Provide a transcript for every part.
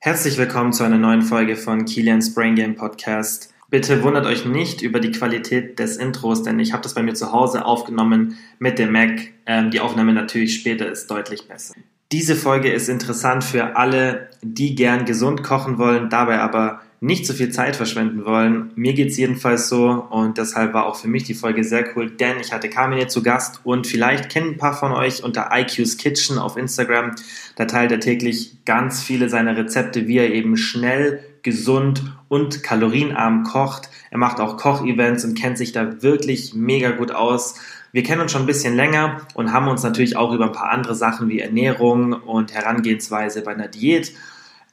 Herzlich willkommen zu einer neuen Folge von Kilian's Brain Game Podcast. Bitte wundert euch nicht über die Qualität des Intros, denn ich habe das bei mir zu Hause aufgenommen mit dem Mac. Ähm, die Aufnahme natürlich später ist deutlich besser. Diese Folge ist interessant für alle, die gern gesund kochen wollen, dabei aber nicht so viel Zeit verschwenden wollen. Mir geht es jedenfalls so und deshalb war auch für mich die Folge sehr cool, denn ich hatte Carmine zu Gast und vielleicht kennen ein paar von euch unter IQ's Kitchen auf Instagram. Da teilt er täglich ganz viele seiner Rezepte, wie er eben schnell, gesund und kalorienarm kocht. Er macht auch Kochevents und kennt sich da wirklich mega gut aus. Wir kennen uns schon ein bisschen länger und haben uns natürlich auch über ein paar andere Sachen wie Ernährung und Herangehensweise bei einer Diät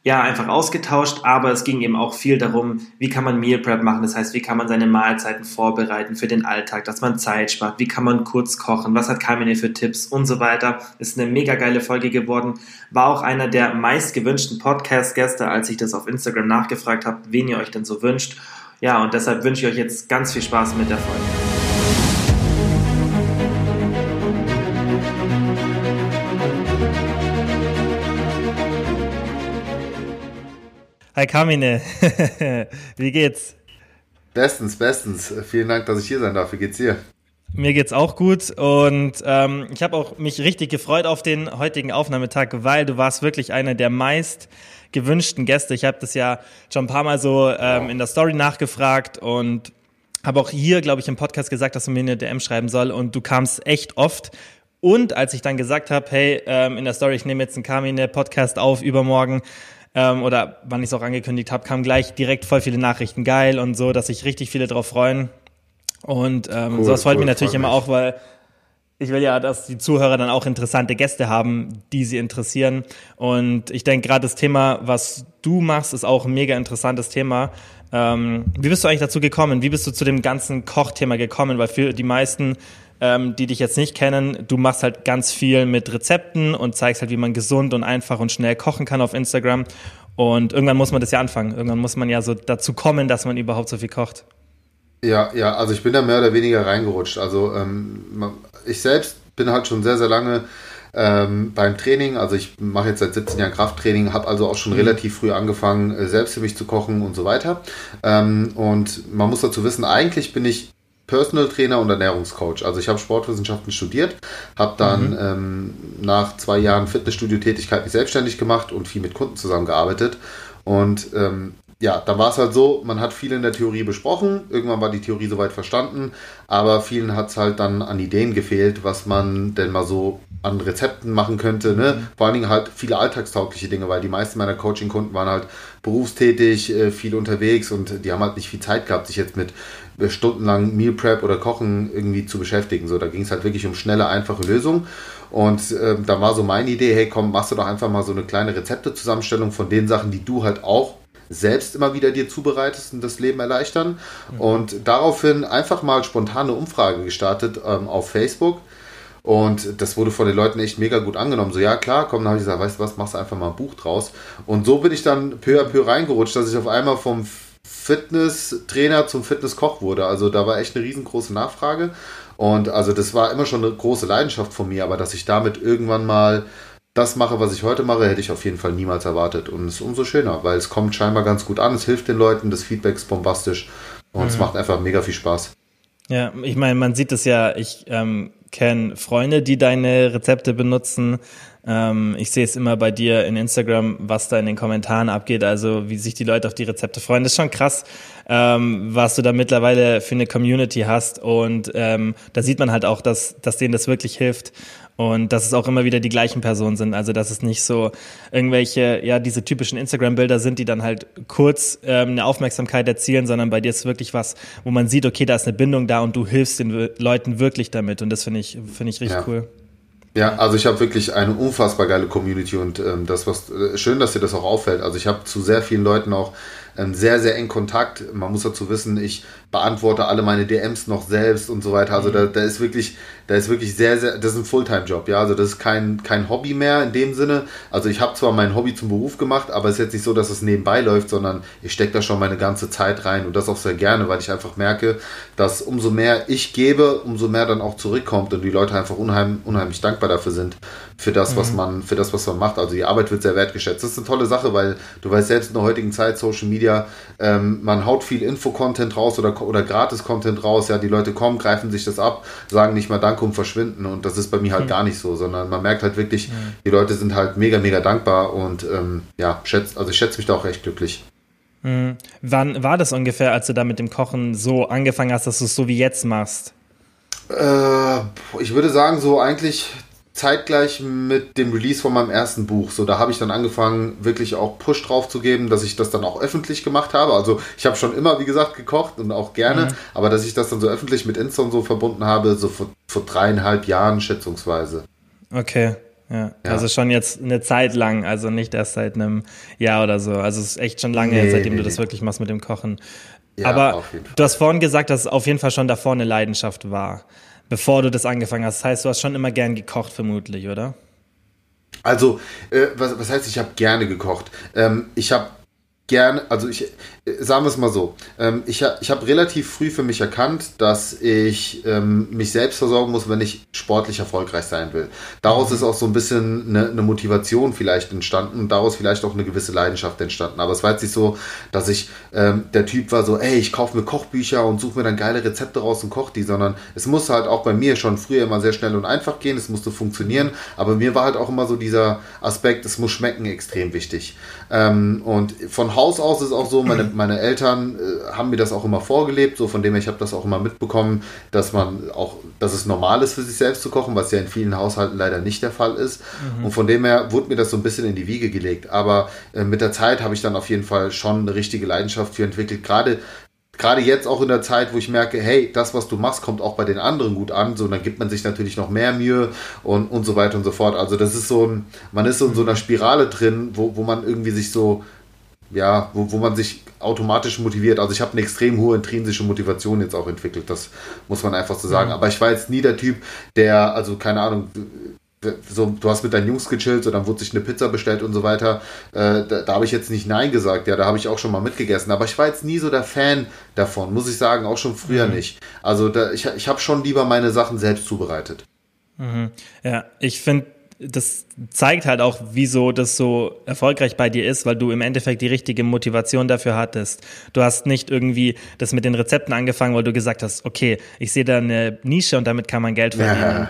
ja, einfach ausgetauscht, aber es ging eben auch viel darum, wie kann man Meal Prep machen, das heißt, wie kann man seine Mahlzeiten vorbereiten für den Alltag, dass man Zeit spart, wie kann man kurz kochen, was hat Carmine für Tipps und so weiter. Ist eine mega geile Folge geworden, war auch einer der meist gewünschten Podcast-Gäste, als ich das auf Instagram nachgefragt habe, wen ihr euch denn so wünscht. Ja, und deshalb wünsche ich euch jetzt ganz viel Spaß mit der Folge. Hi Carmine, wie geht's? Bestens, bestens. Vielen Dank, dass ich hier sein darf. Wie geht's dir? Mir geht's auch gut und ähm, ich habe auch mich richtig gefreut auf den heutigen Aufnahmetag, weil du warst wirklich einer der meist gewünschten Gäste. Ich habe das ja schon ein paar Mal so ähm, in der Story nachgefragt und habe auch hier, glaube ich, im Podcast gesagt, dass du mir eine DM schreiben soll und du kamst echt oft. Und als ich dann gesagt habe, hey, ähm, in der Story, ich nehme jetzt einen Carmine Podcast auf übermorgen, ähm, oder wann ich es auch angekündigt habe, kamen gleich direkt voll viele Nachrichten geil und so, dass sich richtig viele drauf freuen. Und ähm, cool, sowas freut cool, mich natürlich immer auch, weil ich will ja, dass die Zuhörer dann auch interessante Gäste haben, die sie interessieren. Und ich denke, gerade das Thema, was du machst, ist auch ein mega interessantes Thema. Ähm, wie bist du eigentlich dazu gekommen? Wie bist du zu dem ganzen Kochthema gekommen? Weil für die meisten ähm, die dich jetzt nicht kennen, du machst halt ganz viel mit Rezepten und zeigst halt, wie man gesund und einfach und schnell kochen kann auf Instagram. Und irgendwann muss man das ja anfangen. Irgendwann muss man ja so dazu kommen, dass man überhaupt so viel kocht. Ja, ja, also ich bin da mehr oder weniger reingerutscht. Also ähm, ich selbst bin halt schon sehr, sehr lange ähm, beim Training. Also ich mache jetzt seit 17 Jahren Krafttraining, habe also auch schon mhm. relativ früh angefangen, äh, selbst für mich zu kochen und so weiter. Ähm, und man muss dazu wissen, eigentlich bin ich Personal Trainer und Ernährungscoach. Also ich habe Sportwissenschaften studiert, habe dann mhm. ähm, nach zwei Jahren Fitnessstudio-Tätigkeit mich selbstständig gemacht und viel mit Kunden zusammengearbeitet. Und ähm, ja, da war es halt so, man hat viel in der Theorie besprochen, irgendwann war die Theorie soweit verstanden, aber vielen hat es halt dann an Ideen gefehlt, was man denn mal so an Rezepten machen könnte. Ne? Mhm. Vor allen Dingen halt viele alltagstaugliche Dinge, weil die meisten meiner Coaching-Kunden waren halt berufstätig, äh, viel unterwegs und die haben halt nicht viel Zeit gehabt, sich jetzt mit stundenlang Meal Prep oder Kochen irgendwie zu beschäftigen. So, da ging es halt wirklich um schnelle, einfache Lösungen. Und äh, da war so meine Idee, hey komm, machst du doch einfach mal so eine kleine Rezeptezusammenstellung von den Sachen, die du halt auch selbst immer wieder dir zubereitest und das Leben erleichtern. Mhm. Und daraufhin einfach mal spontane Umfrage gestartet ähm, auf Facebook. Und das wurde von den Leuten echt mega gut angenommen. So, ja klar, komm, dann habe ich gesagt, weißt du was, machst du einfach mal ein Buch draus. Und so bin ich dann peu à peu reingerutscht, dass ich auf einmal vom Fitnesstrainer zum Fitnesskoch wurde. Also da war echt eine riesengroße Nachfrage. Und also das war immer schon eine große Leidenschaft von mir, aber dass ich damit irgendwann mal das mache, was ich heute mache, hätte ich auf jeden Fall niemals erwartet. Und es ist umso schöner, weil es kommt scheinbar ganz gut an, es hilft den Leuten, das Feedback ist bombastisch und mhm. es macht einfach mega viel Spaß. Ja, ich meine, man sieht es ja, ich ähm, kenne Freunde, die deine Rezepte benutzen. Ähm, ich sehe es immer bei dir in Instagram, was da in den Kommentaren abgeht, also wie sich die Leute auf die Rezepte freuen. Das ist schon krass, ähm, was du da mittlerweile für eine Community hast. Und ähm, da sieht man halt auch, dass, dass denen das wirklich hilft. Und dass es auch immer wieder die gleichen Personen sind. Also dass es nicht so irgendwelche, ja, diese typischen Instagram-Bilder sind, die dann halt kurz ähm, eine Aufmerksamkeit erzielen, sondern bei dir ist wirklich was, wo man sieht, okay, da ist eine Bindung da und du hilfst den Leuten wirklich damit. Und das finde ich, finde ich richtig ja. cool. Ja, also ich habe wirklich eine unfassbar geile Community und ähm, das was äh, schön, dass dir das auch auffällt. Also ich habe zu sehr vielen Leuten auch sehr, sehr eng Kontakt. Man muss dazu wissen, ich beantworte alle meine DMs noch selbst und so weiter. Also mhm. da, da ist wirklich, da ist wirklich sehr, sehr, das ist ein Fulltime-Job, ja. Also das ist kein, kein Hobby mehr in dem Sinne. Also ich habe zwar mein Hobby zum Beruf gemacht, aber es ist jetzt nicht so, dass es nebenbei läuft, sondern ich stecke da schon meine ganze Zeit rein und das auch sehr gerne, weil ich einfach merke, dass umso mehr ich gebe, umso mehr dann auch zurückkommt und die Leute einfach unheim, unheimlich dankbar dafür sind, für das, mhm. was man, für das, was man macht. Also die Arbeit wird sehr wertgeschätzt. Das ist eine tolle Sache, weil du weißt selbst in der heutigen Zeit, Social Media, ähm, man haut viel Info-Content raus oder, oder Gratis-Content raus. Ja, die Leute kommen, greifen sich das ab, sagen nicht mal Danke und verschwinden. Und das ist bei mir halt mhm. gar nicht so, sondern man merkt halt wirklich, mhm. die Leute sind halt mega, mega dankbar und ähm, ja, schätzt, also ich schätze mich da auch recht glücklich. Mhm. Wann war das ungefähr, als du da mit dem Kochen so angefangen hast, dass du es so wie jetzt machst? Äh, ich würde sagen, so eigentlich zeitgleich mit dem Release von meinem ersten Buch. So, da habe ich dann angefangen, wirklich auch Push drauf zu geben, dass ich das dann auch öffentlich gemacht habe. Also ich habe schon immer, wie gesagt, gekocht und auch gerne, mhm. aber dass ich das dann so öffentlich mit Insta und so verbunden habe, so vor, vor dreieinhalb Jahren schätzungsweise. Okay. Ja. ja. also schon jetzt eine Zeit lang, also nicht erst seit einem Jahr oder so. Also es ist echt schon lange, nee, seitdem nee, du das wirklich machst mit dem Kochen. Ja, Aber du hast vorhin gesagt, dass es auf jeden Fall schon davor eine Leidenschaft war bevor du das angefangen hast. Das heißt, du hast schon immer gern gekocht, vermutlich, oder? Also, äh, was, was heißt, ich habe gerne gekocht? Ähm, ich habe gerne, also ich, sagen wir es mal so, ähm, ich, ich habe relativ früh für mich erkannt, dass ich ähm, mich selbst versorgen muss, wenn ich sportlich erfolgreich sein will. Daraus ist auch so ein bisschen eine, eine Motivation vielleicht entstanden und daraus vielleicht auch eine gewisse Leidenschaft entstanden. Aber es war jetzt nicht so, dass ich ähm, der Typ war so, ey, ich kaufe mir Kochbücher und suche mir dann geile Rezepte raus und koche die, sondern es musste halt auch bei mir schon früher immer sehr schnell und einfach gehen, es musste funktionieren, aber mir war halt auch immer so dieser Aspekt, es muss schmecken, extrem wichtig. Ähm, und von Haus aus ist auch so, meine meine Eltern äh, haben mir das auch immer vorgelebt, so von dem her, ich habe das auch immer mitbekommen, dass man auch, dass es normal ist für sich selbst zu kochen, was ja in vielen Haushalten leider nicht der Fall ist. Mhm. Und von dem her wurde mir das so ein bisschen in die Wiege gelegt. Aber äh, mit der Zeit habe ich dann auf jeden Fall schon eine richtige Leidenschaft für entwickelt. Gerade gerade jetzt auch in der Zeit, wo ich merke, hey, das, was du machst, kommt auch bei den anderen gut an, so, dann gibt man sich natürlich noch mehr Mühe und, und so weiter und so fort. Also das ist so ein, man ist so in so einer Spirale drin, wo, wo man irgendwie sich so, ja, wo, wo man sich automatisch motiviert. Also ich habe eine extrem hohe intrinsische Motivation jetzt auch entwickelt, das muss man einfach so sagen. Mhm. Aber ich war jetzt nie der Typ, der, also keine Ahnung, so, du hast mit deinen Jungs gechillt, so, dann wurde sich eine Pizza bestellt und so weiter. Äh, da, da habe ich jetzt nicht Nein gesagt, ja, da habe ich auch schon mal mitgegessen. Aber ich war jetzt nie so der Fan davon, muss ich sagen, auch schon früher mhm. nicht. Also da, ich, ich habe schon lieber meine Sachen selbst zubereitet. Mhm. Ja, ich finde das zeigt halt auch, wieso das so erfolgreich bei dir ist, weil du im Endeffekt die richtige Motivation dafür hattest. Du hast nicht irgendwie das mit den Rezepten angefangen, weil du gesagt hast, okay, ich sehe da eine Nische und damit kann man Geld verdienen. Ja.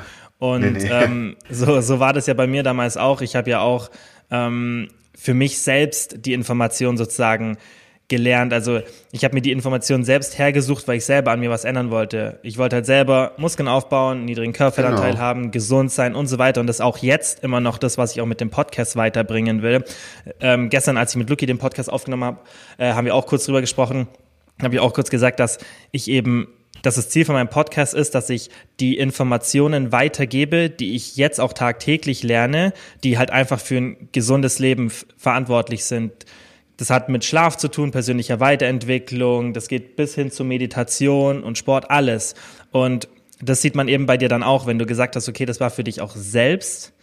Und nee, nee. Ähm, so, so war das ja bei mir damals auch. Ich habe ja auch ähm, für mich selbst die Information sozusagen gelernt. Also ich habe mir die Informationen selbst hergesucht, weil ich selber an mir was ändern wollte. Ich wollte halt selber Muskeln aufbauen, niedrigen Körperfettanteil genau. haben, gesund sein und so weiter. Und das ist auch jetzt immer noch das, was ich auch mit dem Podcast weiterbringen will. Ähm, gestern, als ich mit Lucky den Podcast aufgenommen habe, äh, haben wir auch kurz drüber gesprochen. Habe ich auch kurz gesagt, dass ich eben dass das Ziel von meinem Podcast ist, dass ich die Informationen weitergebe, die ich jetzt auch tagtäglich lerne, die halt einfach für ein gesundes Leben verantwortlich sind das hat mit Schlaf zu tun, persönlicher Weiterentwicklung, das geht bis hin zu Meditation und Sport, alles. Und das sieht man eben bei dir dann auch, wenn du gesagt hast, okay, das war für dich auch selbst.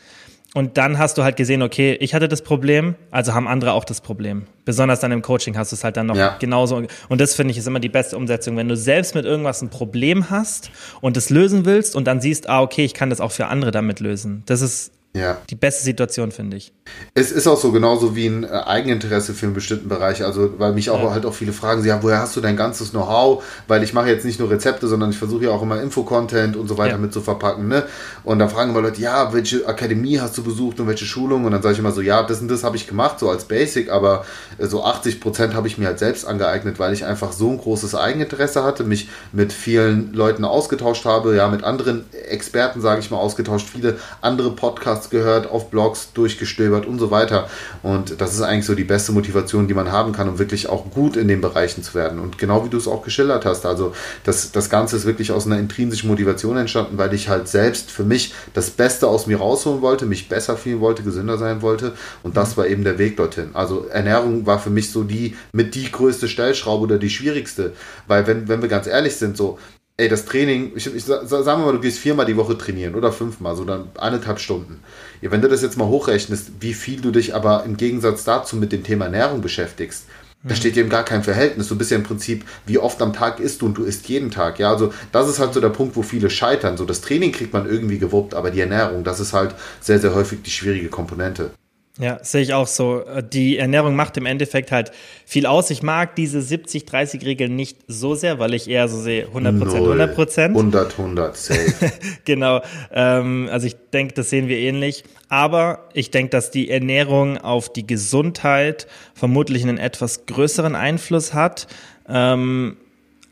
Und dann hast du halt gesehen, okay, ich hatte das Problem, also haben andere auch das Problem. Besonders dann im Coaching hast du es halt dann noch ja. genauso. Und das finde ich ist immer die beste Umsetzung, wenn du selbst mit irgendwas ein Problem hast und es lösen willst und dann siehst, ah, okay, ich kann das auch für andere damit lösen. Das ist ja. die beste Situation, finde ich. Es ist auch so genauso wie ein äh, Eigeninteresse für einen bestimmten Bereich. Also, weil mich auch ja. halt auch viele fragen, ja, woher hast du dein ganzes Know-how? Weil ich mache jetzt nicht nur Rezepte, sondern ich versuche ja auch immer Info-Content und so weiter ja. mit zu verpacken. Ne? Und da fragen immer Leute, ja, welche Akademie hast du besucht und welche Schulung? Und dann sage ich immer so, ja, das und das habe ich gemacht, so als Basic, aber äh, so 80 Prozent habe ich mir halt selbst angeeignet, weil ich einfach so ein großes Eigeninteresse hatte, mich mit vielen Leuten ausgetauscht habe, ja, mit anderen Experten, sage ich mal, ausgetauscht, viele andere Podcasts Podcasts gehört, auf Blogs durchgestöbert und so weiter. Und das ist eigentlich so die beste Motivation, die man haben kann, um wirklich auch gut in den Bereichen zu werden. Und genau wie du es auch geschildert hast, also das, das Ganze ist wirklich aus einer intrinsischen Motivation entstanden, weil ich halt selbst für mich das Beste aus mir rausholen wollte, mich besser fühlen wollte, gesünder sein wollte. Und das war eben der Weg dorthin. Also Ernährung war für mich so die mit die größte Stellschraube oder die schwierigste. Weil wenn, wenn wir ganz ehrlich sind, so, ey, das Training, ich, ich sagen wir mal, du gehst viermal die Woche trainieren oder fünfmal, so dann eineinhalb Stunden. Ja, wenn du das jetzt mal hochrechnest, wie viel du dich aber im Gegensatz dazu mit dem Thema Ernährung beschäftigst, da steht eben gar kein Verhältnis. Du bist ja im Prinzip, wie oft am Tag isst du und du isst jeden Tag. Ja, also das ist halt so der Punkt, wo viele scheitern. So das Training kriegt man irgendwie gewuppt, aber die Ernährung, das ist halt sehr, sehr häufig die schwierige Komponente. Ja, sehe ich auch so. Die Ernährung macht im Endeffekt halt viel aus. Ich mag diese 70-30-Regel nicht so sehr, weil ich eher so sehe 100 Prozent, 100 Prozent. 100, 100, safe. genau. Ähm, also ich denke, das sehen wir ähnlich. Aber ich denke, dass die Ernährung auf die Gesundheit vermutlich einen etwas größeren Einfluss hat. Ähm,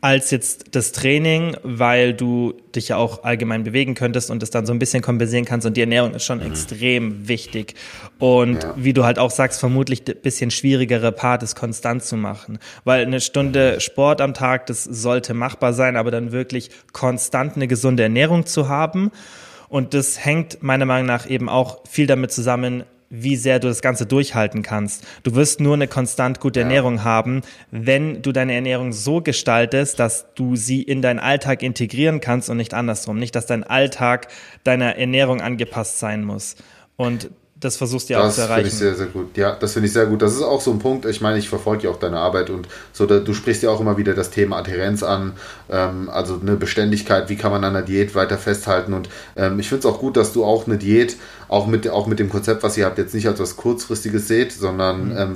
als jetzt das Training, weil du dich ja auch allgemein bewegen könntest und es dann so ein bisschen kompensieren kannst und die Ernährung ist schon mhm. extrem wichtig. Und ja. wie du halt auch sagst, vermutlich ein bisschen schwierigere Part ist konstant zu machen, weil eine Stunde Sport am Tag, das sollte machbar sein, aber dann wirklich konstant eine gesunde Ernährung zu haben. Und das hängt meiner Meinung nach eben auch viel damit zusammen, wie sehr du das Ganze durchhalten kannst. Du wirst nur eine konstant gute ja. Ernährung haben, wenn du deine Ernährung so gestaltest, dass du sie in deinen Alltag integrieren kannst und nicht andersrum. Nicht, dass dein Alltag deiner Ernährung angepasst sein muss. Und das versuchst du ja auch zu erreichen. Das finde ich sehr, sehr gut. Ja, das finde ich sehr gut. Das ist auch so ein Punkt, ich meine, ich verfolge ja auch deine Arbeit und so, da, du sprichst ja auch immer wieder das Thema Adherenz an, ähm, also eine Beständigkeit, wie kann man an einer Diät weiter festhalten und ähm, ich finde es auch gut, dass du auch eine Diät, auch mit, auch mit dem Konzept, was ihr habt, jetzt nicht als was Kurzfristiges seht, sondern mhm. ähm,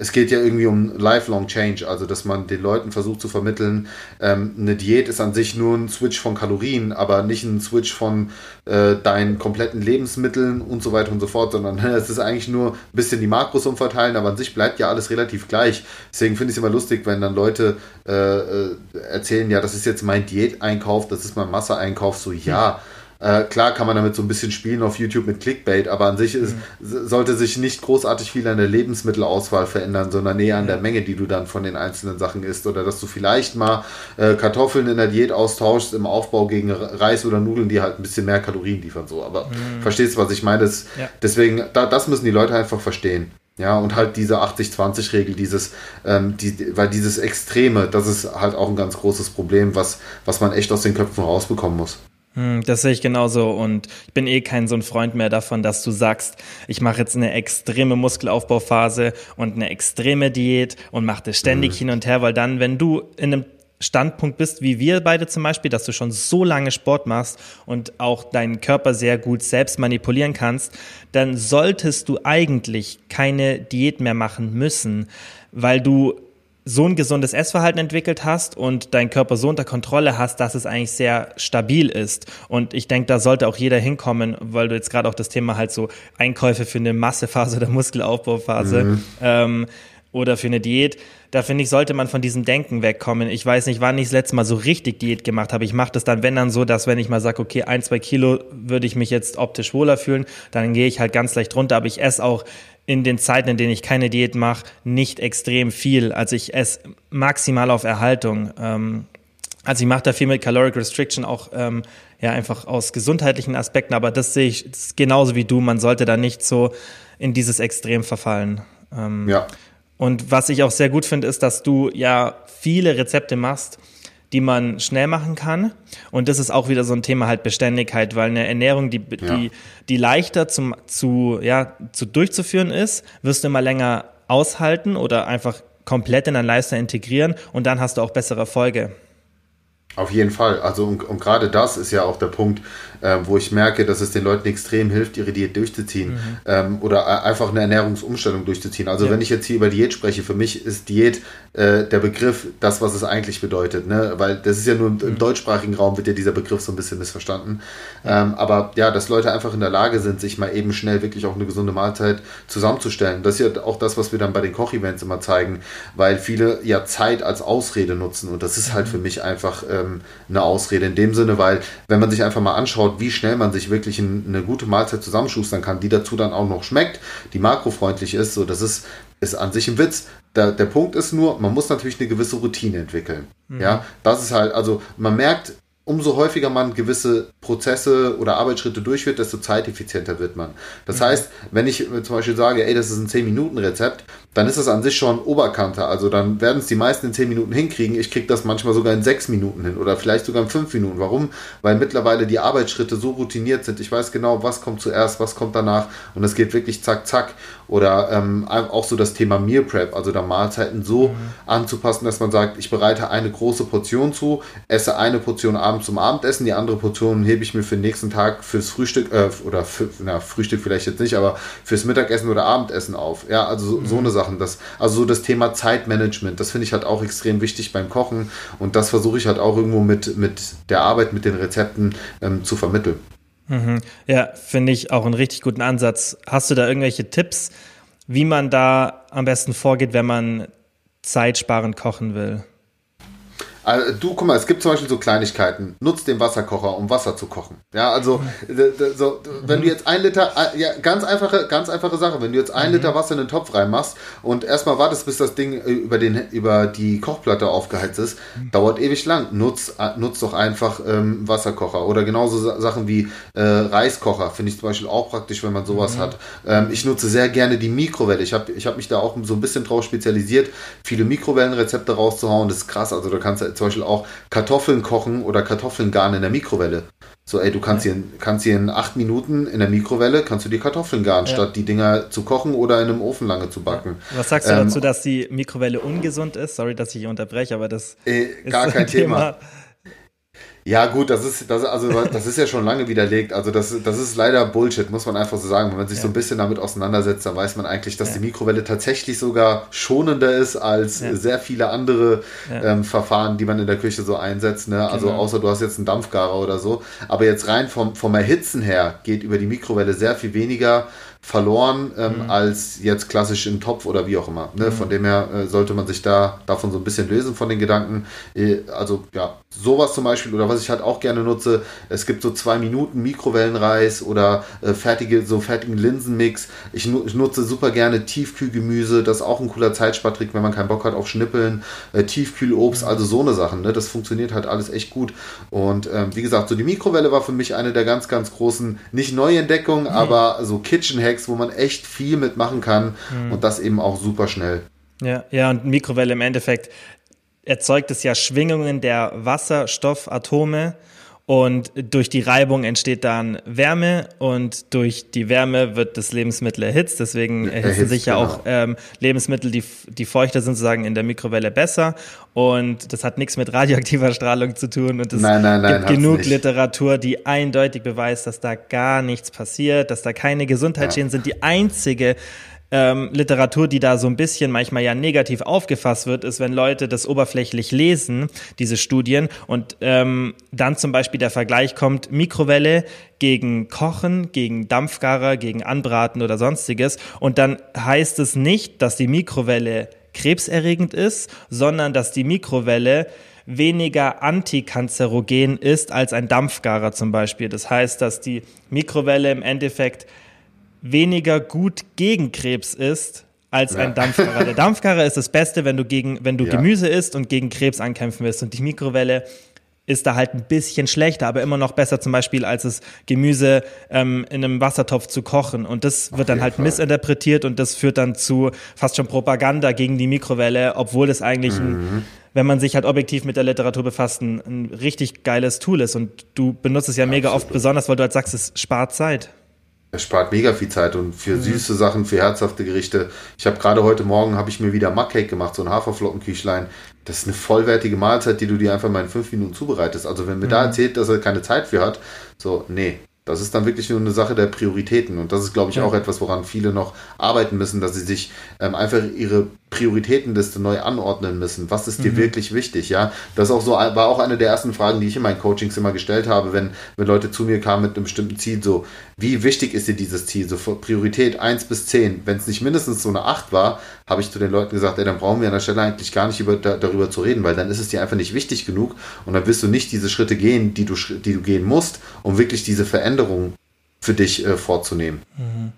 es geht ja irgendwie um lifelong change, also dass man den Leuten versucht zu vermitteln, ähm, eine Diät ist an sich nur ein Switch von Kalorien, aber nicht ein Switch von äh, deinen kompletten Lebensmitteln und so weiter und so fort, sondern es ist eigentlich nur ein bisschen die Makros umverteilen, aber an sich bleibt ja alles relativ gleich. Deswegen finde ich es immer lustig, wenn dann Leute äh, äh, erzählen, ja, das ist jetzt mein Diäteinkauf, das ist mein Masseeinkauf, so ja. Mhm äh, klar kann man damit so ein bisschen spielen auf YouTube mit Clickbait, aber an sich ist, mhm. sollte sich nicht großartig viel an der Lebensmittelauswahl verändern, sondern eher an der Menge, die du dann von den einzelnen Sachen isst. Oder dass du vielleicht mal äh, Kartoffeln in der Diät austauschst im Aufbau gegen Reis oder Nudeln, die halt ein bisschen mehr Kalorien liefern. So. Aber mhm. verstehst du, was ich meine? Das, ja. Deswegen, da, das müssen die Leute einfach verstehen. Ja, und halt diese 80-20-Regel, dieses, ähm, die, weil dieses Extreme, das ist halt auch ein ganz großes Problem, was, was man echt aus den Köpfen rausbekommen muss. Hm, das sehe ich genauso und ich bin eh kein so ein Freund mehr davon, dass du sagst, ich mache jetzt eine extreme Muskelaufbauphase und eine extreme Diät und mache das ständig mhm. hin und her, weil dann, wenn du in einem Standpunkt bist, wie wir beide zum Beispiel, dass du schon so lange Sport machst und auch deinen Körper sehr gut selbst manipulieren kannst, dann solltest du eigentlich keine Diät mehr machen müssen, weil du so ein gesundes Essverhalten entwickelt hast und dein Körper so unter Kontrolle hast, dass es eigentlich sehr stabil ist. Und ich denke, da sollte auch jeder hinkommen, weil du jetzt gerade auch das Thema halt so Einkäufe für eine Massephase oder Muskelaufbauphase mhm. ähm, oder für eine Diät. Da finde ich, sollte man von diesem Denken wegkommen. Ich weiß nicht, wann ich das letzte Mal so richtig Diät gemacht habe. Ich mache das dann, wenn dann so, dass wenn ich mal sage, okay, ein, zwei Kilo würde ich mich jetzt optisch wohler fühlen, dann gehe ich halt ganz leicht runter. Aber ich esse auch in den Zeiten, in denen ich keine Diät mache, nicht extrem viel. Also ich esse maximal auf Erhaltung. Ähm, also ich mache da viel mit Caloric Restriction auch ähm, ja einfach aus gesundheitlichen Aspekten, aber das sehe ich das genauso wie du. Man sollte da nicht so in dieses Extrem verfallen. Ähm, ja. Und was ich auch sehr gut finde, ist, dass du ja viele Rezepte machst, die man schnell machen kann. Und das ist auch wieder so ein Thema halt Beständigkeit, weil eine Ernährung, die, ja. die, die leichter zum, zu, ja, zu durchzuführen ist, wirst du immer länger aushalten oder einfach komplett in dein Lifestyle integrieren und dann hast du auch bessere Erfolge. Auf jeden Fall. Also und, und gerade das ist ja auch der Punkt, äh, wo ich merke, dass es den Leuten extrem hilft, ihre Diät durchzuziehen mhm. ähm, oder einfach eine Ernährungsumstellung durchzuziehen. Also ja. wenn ich jetzt hier über Diät spreche, für mich ist Diät äh, der Begriff das, was es eigentlich bedeutet. Ne? Weil das ist ja nur im, im mhm. deutschsprachigen Raum wird ja dieser Begriff so ein bisschen missverstanden. Ähm, aber ja, dass Leute einfach in der Lage sind, sich mal eben schnell wirklich auch eine gesunde Mahlzeit zusammenzustellen. Das ist ja auch das, was wir dann bei den Koch-Events immer zeigen, weil viele ja Zeit als Ausrede nutzen und das ist halt mhm. für mich einfach ähm, ähm, eine Ausrede in dem Sinne, weil wenn man sich einfach mal anschaut, wie schnell man sich wirklich ein, eine gute Mahlzeit zusammenschustern kann, die dazu dann auch noch schmeckt, die makrofreundlich ist, so das ist, ist an sich ein Witz. Der, der Punkt ist nur, man muss natürlich eine gewisse Routine entwickeln. Mhm. Ja, das ist halt, also man merkt, umso häufiger man gewisse Prozesse oder Arbeitsschritte durchführt, desto zeiteffizienter wird man. Das mhm. heißt, wenn ich zum Beispiel sage, ey, das ist ein 10-Minuten-Rezept, dann ist das an sich schon Oberkante. Also dann werden es die meisten in 10 Minuten hinkriegen. Ich kriege das manchmal sogar in 6 Minuten hin oder vielleicht sogar in 5 Minuten. Warum? Weil mittlerweile die Arbeitsschritte so routiniert sind. Ich weiß genau, was kommt zuerst, was kommt danach und es geht wirklich zack, zack. Oder ähm, auch so das Thema Meal Prep, also da Mahlzeiten so mhm. anzupassen, dass man sagt, ich bereite eine große Portion zu, esse eine Portion abends zum Abendessen, die andere Portion hebe ich mir für den nächsten Tag fürs Frühstück, äh, oder für, na, Frühstück vielleicht jetzt nicht, aber fürs Mittagessen oder Abendessen auf. Ja, also so, mhm. so eine Sachen. Das, also so das Thema Zeitmanagement, das finde ich halt auch extrem wichtig beim Kochen und das versuche ich halt auch irgendwo mit, mit der Arbeit, mit den Rezepten ähm, zu vermitteln. Mhm. Ja, finde ich auch einen richtig guten Ansatz. Hast du da irgendwelche Tipps, wie man da am besten vorgeht, wenn man zeitsparend kochen will? Also, du, guck mal, es gibt zum Beispiel so Kleinigkeiten. Nutz den Wasserkocher, um Wasser zu kochen. Ja, also, so, wenn du jetzt ein Liter, äh, ja, ganz einfache, ganz einfache Sache. Wenn du jetzt ein mhm. Liter Wasser in den Topf reinmachst und erstmal wartest, bis das Ding äh, über, den, über die Kochplatte aufgeheizt ist, mhm. dauert ewig lang. Nutz, nutz doch einfach ähm, Wasserkocher. Oder genauso Sachen wie äh, Reiskocher. Finde ich zum Beispiel auch praktisch, wenn man sowas mhm. hat. Ähm, ich nutze sehr gerne die Mikrowelle. Ich habe ich hab mich da auch so ein bisschen drauf spezialisiert, viele Mikrowellenrezepte rauszuhauen. Das ist krass. Also, da kannst du zum Beispiel auch Kartoffeln kochen oder Kartoffeln garen in der Mikrowelle. So, ey, du kannst, ja. hier, kannst hier in acht Minuten in der Mikrowelle, kannst du die Kartoffeln garen, ja. statt die Dinger zu kochen oder in einem Ofen lange zu backen. Was sagst du ähm, dazu, dass die Mikrowelle ungesund ist? Sorry, dass ich unterbreche, aber das äh, ist gar kein Thema. Thema. Ja, gut, das ist, das, also, das ist ja schon lange widerlegt. Also, das, das ist leider Bullshit, muss man einfach so sagen. Wenn man sich ja. so ein bisschen damit auseinandersetzt, dann weiß man eigentlich, dass ja. die Mikrowelle tatsächlich sogar schonender ist als ja. sehr viele andere ähm, Verfahren, die man in der Küche so einsetzt. Ne? Also, genau. außer du hast jetzt einen Dampfgarer oder so. Aber jetzt rein vom, vom Erhitzen her geht über die Mikrowelle sehr viel weniger verloren ähm, mhm. als jetzt klassisch im Topf oder wie auch immer. Ne? Mhm. Von dem her äh, sollte man sich da davon so ein bisschen lösen von den Gedanken. Äh, also ja, sowas zum Beispiel oder was ich halt auch gerne nutze, es gibt so zwei Minuten Mikrowellenreis oder äh, fertige, so fertigen Linsenmix. Ich, nu ich, nutze super gerne Tiefkühlgemüse, das ist auch ein cooler Zeitspartrick, wenn man keinen Bock hat auf Schnippeln, äh, Tiefkühlobst, mhm. also so eine Sachen. Ne? Das funktioniert halt alles echt gut. Und ähm, wie gesagt, so die Mikrowelle war für mich eine der ganz, ganz großen, nicht Neuentdeckungen, mhm. aber so Kitchen Hacks, wo man echt viel mitmachen kann mhm. und das eben auch super schnell. Ja, ja, und Mikrowelle im Endeffekt erzeugt es ja Schwingungen der Wasserstoffatome und durch die Reibung entsteht dann Wärme und durch die Wärme wird das Lebensmittel erhitzt. Deswegen erhitzen erhitzt, sich ja genau. auch ähm, Lebensmittel, die, die feuchter sind, sozusagen in der Mikrowelle besser. Und das hat nichts mit radioaktiver Strahlung zu tun. Und es nein, nein, nein, gibt genug nicht. Literatur, die eindeutig beweist, dass da gar nichts passiert, dass da keine Gesundheitsschäden ja. sind. Die einzige ähm, Literatur, die da so ein bisschen manchmal ja negativ aufgefasst wird, ist, wenn Leute das oberflächlich lesen, diese Studien, und ähm, dann zum Beispiel der Vergleich kommt, Mikrowelle gegen Kochen, gegen Dampfgarer, gegen Anbraten oder sonstiges. Und dann heißt es nicht, dass die Mikrowelle krebserregend ist, sondern dass die Mikrowelle weniger antikanzerogen ist als ein Dampfgarer zum Beispiel. Das heißt, dass die Mikrowelle im Endeffekt weniger gut gegen Krebs ist als ja. ein Dampfgarer. Der Dampfgarer ist das Beste, wenn du gegen, wenn du ja. Gemüse isst und gegen Krebs ankämpfen willst. Und die Mikrowelle ist da halt ein bisschen schlechter, aber immer noch besser zum Beispiel, als es Gemüse ähm, in einem Wassertopf zu kochen. Und das wird dann halt Fall. missinterpretiert und das führt dann zu fast schon Propaganda gegen die Mikrowelle, obwohl das eigentlich mhm. ein wenn man sich halt objektiv mit der Literatur befasst, ein, ein richtig geiles Tool ist. Und du benutzt es ja mega Absolut. oft, besonders weil du halt sagst, es spart Zeit. Es spart mega viel Zeit und für mhm. süße Sachen, für herzhafte Gerichte. Ich habe gerade heute Morgen habe ich mir wieder Maccake gemacht, so ein Haferflockenküchlein. Das ist eine vollwertige Mahlzeit, die du dir einfach mal in fünf Minuten zubereitest. Also wenn mir mhm. da erzählt, dass er keine Zeit für hat, so, nee, das ist dann wirklich nur eine Sache der Prioritäten. Und das ist, glaube ich, ja. auch etwas, woran viele noch arbeiten müssen, dass sie sich ähm, einfach ihre Prioritätenliste neu anordnen müssen. Was ist dir mhm. wirklich wichtig? Ja, das auch so, war auch eine der ersten Fragen, die ich in meinen Coachings immer gestellt habe, wenn, wenn Leute zu mir kamen mit einem bestimmten Ziel. So, wie wichtig ist dir dieses Ziel? So Priorität 1 bis 10. Wenn es nicht mindestens so eine 8 war, habe ich zu den Leuten gesagt, ey, dann brauchen wir an der Stelle eigentlich gar nicht über, da, darüber zu reden, weil dann ist es dir einfach nicht wichtig genug und dann wirst du nicht diese Schritte gehen, die du, die du gehen musst, um wirklich diese Veränderung für dich äh, vorzunehmen. Mhm.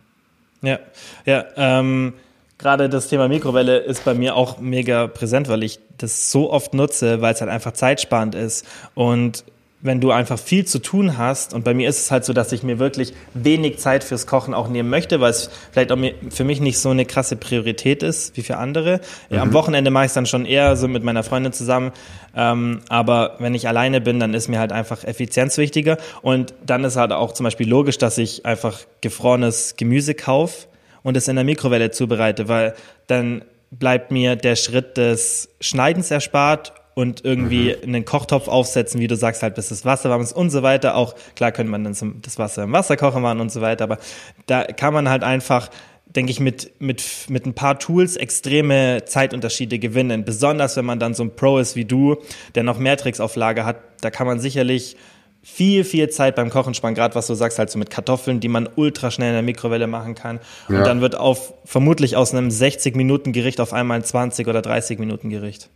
Ja, ja, ähm, gerade das Thema Mikrowelle ist bei mir auch mega präsent, weil ich das so oft nutze, weil es halt einfach zeitsparend ist und wenn du einfach viel zu tun hast, und bei mir ist es halt so, dass ich mir wirklich wenig Zeit fürs Kochen auch nehmen möchte, weil es vielleicht auch für mich nicht so eine krasse Priorität ist wie für andere. Mhm. Am Wochenende mache ich es dann schon eher so mit meiner Freundin zusammen. Ähm, aber wenn ich alleine bin, dann ist mir halt einfach Effizienz wichtiger. Und dann ist halt auch zum Beispiel logisch, dass ich einfach gefrorenes Gemüse kaufe und es in der Mikrowelle zubereite, weil dann bleibt mir der Schritt des Schneidens erspart und irgendwie mhm. einen Kochtopf aufsetzen, wie du sagst, halt bis das Wasser warm ist und so weiter. Auch klar könnte man dann das Wasser im Wasserkocher machen und so weiter, aber da kann man halt einfach denke ich, mit, mit, mit ein paar Tools extreme Zeitunterschiede gewinnen. Besonders wenn man dann so ein Pro ist wie du, der noch mehr Tricks auf Lager hat, da kann man sicherlich viel, viel Zeit beim Kochen sparen, gerade was du sagst, halt so mit Kartoffeln, die man ultra schnell in der Mikrowelle machen kann. Ja. Und dann wird auf vermutlich aus einem 60-Minuten-Gericht auf einmal ein 20 oder 30-Minuten-Gericht.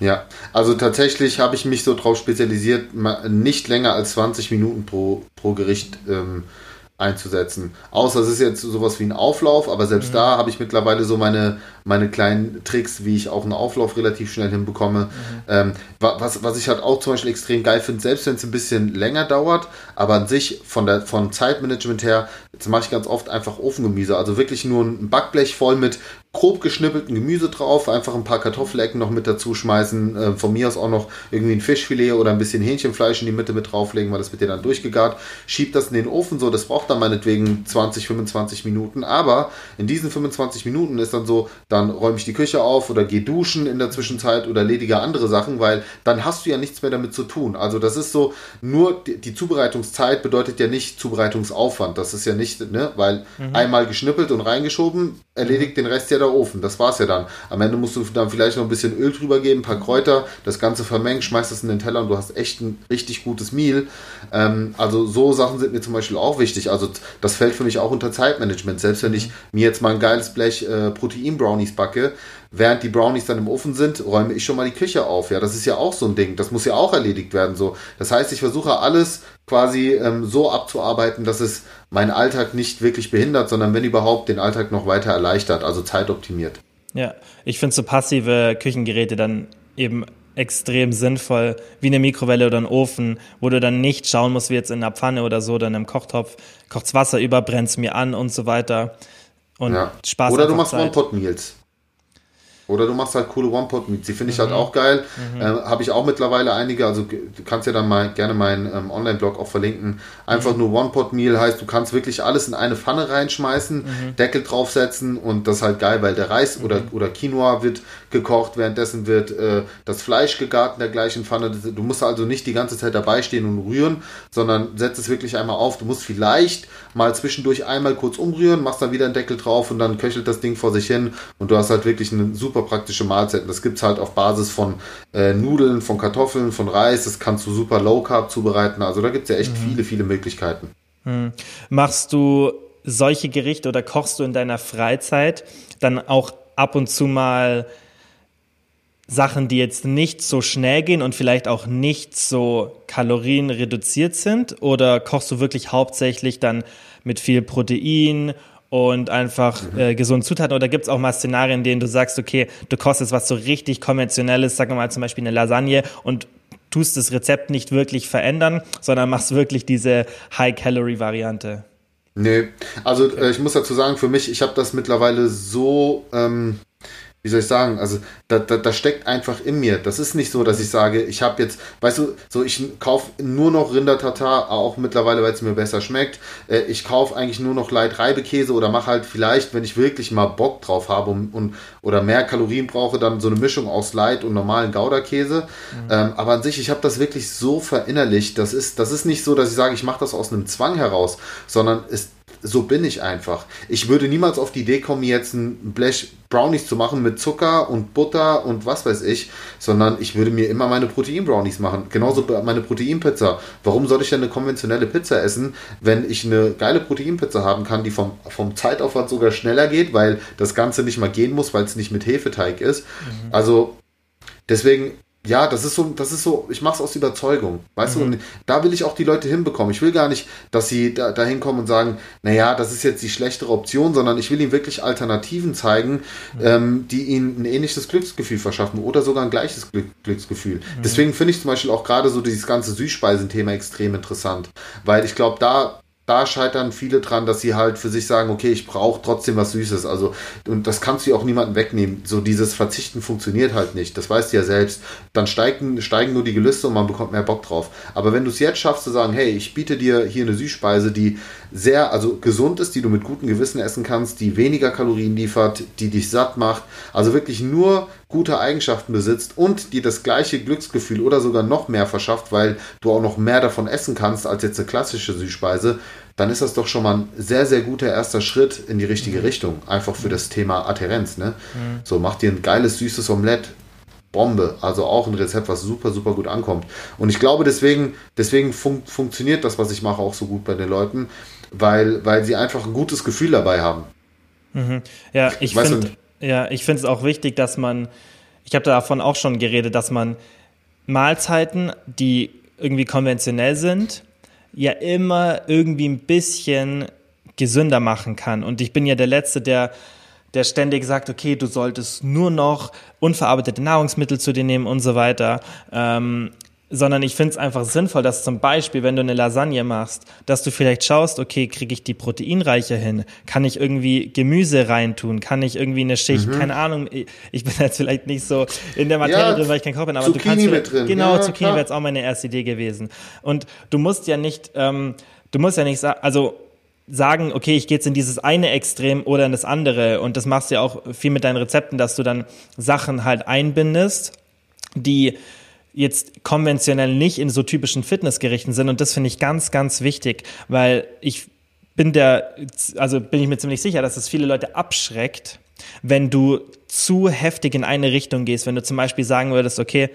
Ja, also tatsächlich habe ich mich so drauf spezialisiert, nicht länger als 20 Minuten pro, pro Gericht ähm, einzusetzen. Außer es ist jetzt sowas wie ein Auflauf, aber selbst mhm. da habe ich mittlerweile so meine, meine kleinen Tricks, wie ich auch einen Auflauf relativ schnell hinbekomme. Mhm. Ähm, was, was ich halt auch zum Beispiel extrem geil finde, selbst wenn es ein bisschen länger dauert, aber an sich von der von Zeitmanagement her, jetzt mache ich ganz oft einfach Ofengemüse, also wirklich nur ein Backblech voll mit grob geschnippelten Gemüse drauf, einfach ein paar Kartoffelecken noch mit dazu schmeißen, äh, von mir aus auch noch irgendwie ein Fischfilet oder ein bisschen Hähnchenfleisch in die Mitte mit drauflegen, weil das wird ja dann durchgegart, schiebt das in den Ofen, so, das braucht dann meinetwegen 20, 25 Minuten, aber in diesen 25 Minuten ist dann so, dann räume ich die Küche auf oder gehe duschen in der Zwischenzeit oder erledige andere Sachen, weil dann hast du ja nichts mehr damit zu tun. Also das ist so, nur die, Zubereitungszeit bedeutet ja nicht Zubereitungsaufwand, das ist ja nicht, ne, weil mhm. einmal geschnippelt und reingeschoben, erledigt den Rest ja der Ofen. Das war's ja dann. Am Ende musst du dann vielleicht noch ein bisschen Öl drüber geben, ein paar Kräuter, das Ganze vermengt, schmeißt es in den Teller und du hast echt ein richtig gutes Meal. Ähm, also so Sachen sind mir zum Beispiel auch wichtig. Also das fällt für mich auch unter Zeitmanagement. Selbst wenn ich mir jetzt mal ein geiles Blech äh, Protein-Brownies backe, während die Brownies dann im Ofen sind, räume ich schon mal die Küche auf. Ja, das ist ja auch so ein Ding. Das muss ja auch erledigt werden. So, das heißt, ich versuche alles quasi ähm, so abzuarbeiten, dass es meinen Alltag nicht wirklich behindert, sondern wenn überhaupt den Alltag noch weiter erleichtert, also zeitoptimiert. Ja, ich finde so passive Küchengeräte dann eben extrem sinnvoll, wie eine Mikrowelle oder ein Ofen, wo du dann nicht schauen musst, wie jetzt in einer Pfanne oder so oder in einem Kochtopf, kocht's Wasser über, brennt's mir an und so weiter. Und ja. Spaß Oder du machst One-Pot-Meals. Oder du machst halt coole One-Pot-Meets. Die finde ich halt mhm. halt auch geil. Mhm. Äh, Habe ich auch mittlerweile einige. Also du kannst ja dann mal gerne meinen ähm, Online-Blog auch verlinken. Einfach mhm. nur One-Pot-Meal heißt, du kannst wirklich alles in eine Pfanne reinschmeißen, mhm. Deckel draufsetzen und das ist halt geil, weil der Reis oder, mhm. oder Quinoa wird gekocht, währenddessen wird äh, das Fleisch gegart in der gleichen Pfanne. Du musst also nicht die ganze Zeit dabei stehen und rühren, sondern setzt es wirklich einmal auf. Du musst vielleicht mal zwischendurch einmal kurz umrühren, machst dann wieder einen Deckel drauf und dann köchelt das Ding vor sich hin und du hast halt wirklich eine super praktische Mahlzeit. Und das gibt es halt auf Basis von äh, Nudeln, von Kartoffeln, von Reis. Das kannst du super low carb zubereiten. Also da gibt es ja echt mhm. viele, viele Möglichkeiten. Mhm. Machst du solche Gerichte oder kochst du in deiner Freizeit dann auch ab und zu mal Sachen, die jetzt nicht so schnell gehen und vielleicht auch nicht so kalorienreduziert sind? Oder kochst du wirklich hauptsächlich dann mit viel Protein und einfach mhm. äh, gesunden Zutaten? Oder gibt es auch mal Szenarien, in denen du sagst, okay, du kostest was so richtig konventionelles, sagen wir mal zum Beispiel eine Lasagne und tust das Rezept nicht wirklich verändern, sondern machst wirklich diese High-Calorie-Variante? Nee, also äh, ich muss dazu sagen, für mich, ich habe das mittlerweile so ähm, wie soll ich sagen, also da, da, da steckt einfach in mir. Das ist nicht so, dass ich sage, ich habe jetzt, weißt du, so ich kaufe nur noch Rinder-Tatar, auch mittlerweile, weil es mir besser schmeckt. Äh, ich kaufe eigentlich nur noch Light Reibekäse oder mache halt vielleicht, wenn ich wirklich mal Bock drauf habe und, und oder mehr Kalorien brauche, dann so eine Mischung aus Light und normalen Gouda-Käse. Mhm. Ähm, aber an sich, ich habe das wirklich so verinnerlicht. Das ist, das ist nicht so, dass ich sage, ich mache das aus einem Zwang heraus, sondern es so bin ich einfach. Ich würde niemals auf die Idee kommen, jetzt ein Blech Brownies zu machen mit Zucker und Butter und was weiß ich, sondern ich würde mir immer meine Protein-Brownies machen. Genauso meine Proteinpizza. Warum soll ich denn eine konventionelle Pizza essen, wenn ich eine geile Proteinpizza haben kann, die vom, vom Zeitaufwand sogar schneller geht, weil das Ganze nicht mal gehen muss, weil es nicht mit Hefeteig ist. Mhm. Also deswegen ja, das ist so, das ist so, ich mache es aus Überzeugung. Weißt mhm. du, und da will ich auch die Leute hinbekommen. Ich will gar nicht, dass sie da, da hinkommen und sagen, naja, das ist jetzt die schlechtere Option, sondern ich will ihnen wirklich Alternativen zeigen, mhm. ähm, die ihnen ein ähnliches Glücksgefühl verschaffen oder sogar ein gleiches Glück, Glücksgefühl. Mhm. Deswegen finde ich zum Beispiel auch gerade so dieses ganze Süßspeisenthema extrem interessant, weil ich glaube, da da scheitern viele dran, dass sie halt für sich sagen, okay, ich brauche trotzdem was Süßes. Also, und das kannst du auch niemandem wegnehmen. So dieses Verzichten funktioniert halt nicht. Das weißt du ja selbst. Dann steigen, steigen nur die Gelüste und man bekommt mehr Bock drauf. Aber wenn du es jetzt schaffst zu sagen, hey, ich biete dir hier eine Süßspeise, die sehr, also gesund ist, die du mit gutem Gewissen essen kannst, die weniger Kalorien liefert, die dich satt macht, also wirklich nur gute Eigenschaften besitzt und dir das gleiche Glücksgefühl oder sogar noch mehr verschafft, weil du auch noch mehr davon essen kannst als jetzt eine klassische Süßspeise, dann ist das doch schon mal ein sehr, sehr guter erster Schritt in die richtige mhm. Richtung. Einfach für das Thema Adherenz. Ne? Mhm. So, mach dir ein geiles, süßes Omelett, Bombe. Also auch ein Rezept, was super, super gut ankommt. Und ich glaube, deswegen, deswegen fun funktioniert das, was ich mache, auch so gut bei den Leuten, weil, weil sie einfach ein gutes Gefühl dabei haben. Mhm. Ja, ich finde ja, ich finde es auch wichtig, dass man, ich habe davon auch schon geredet, dass man Mahlzeiten, die irgendwie konventionell sind, ja immer irgendwie ein bisschen gesünder machen kann. Und ich bin ja der Letzte, der der ständig sagt, okay, du solltest nur noch unverarbeitete Nahrungsmittel zu dir nehmen und so weiter. Ähm, sondern ich finde es einfach sinnvoll, dass zum Beispiel, wenn du eine Lasagne machst, dass du vielleicht schaust, okay, kriege ich die proteinreiche hin? Kann ich irgendwie Gemüse reintun? Kann ich irgendwie eine Schicht, mhm. keine Ahnung, ich bin jetzt vielleicht nicht so in der Materie ja, drin, weil ich kein Koch bin, aber Zucchini du kannst drin. genau, ja, Zucchini wäre jetzt auch meine erste Idee gewesen. Und du musst ja nicht, ähm, du musst ja nicht sagen, also sagen, okay, ich gehe jetzt in dieses eine Extrem oder in das andere und das machst du ja auch viel mit deinen Rezepten, dass du dann Sachen halt einbindest, die jetzt konventionell nicht in so typischen Fitnessgerichten sind. Und das finde ich ganz, ganz wichtig, weil ich bin der, also bin ich mir ziemlich sicher, dass es viele Leute abschreckt, wenn du zu heftig in eine Richtung gehst. Wenn du zum Beispiel sagen würdest, okay,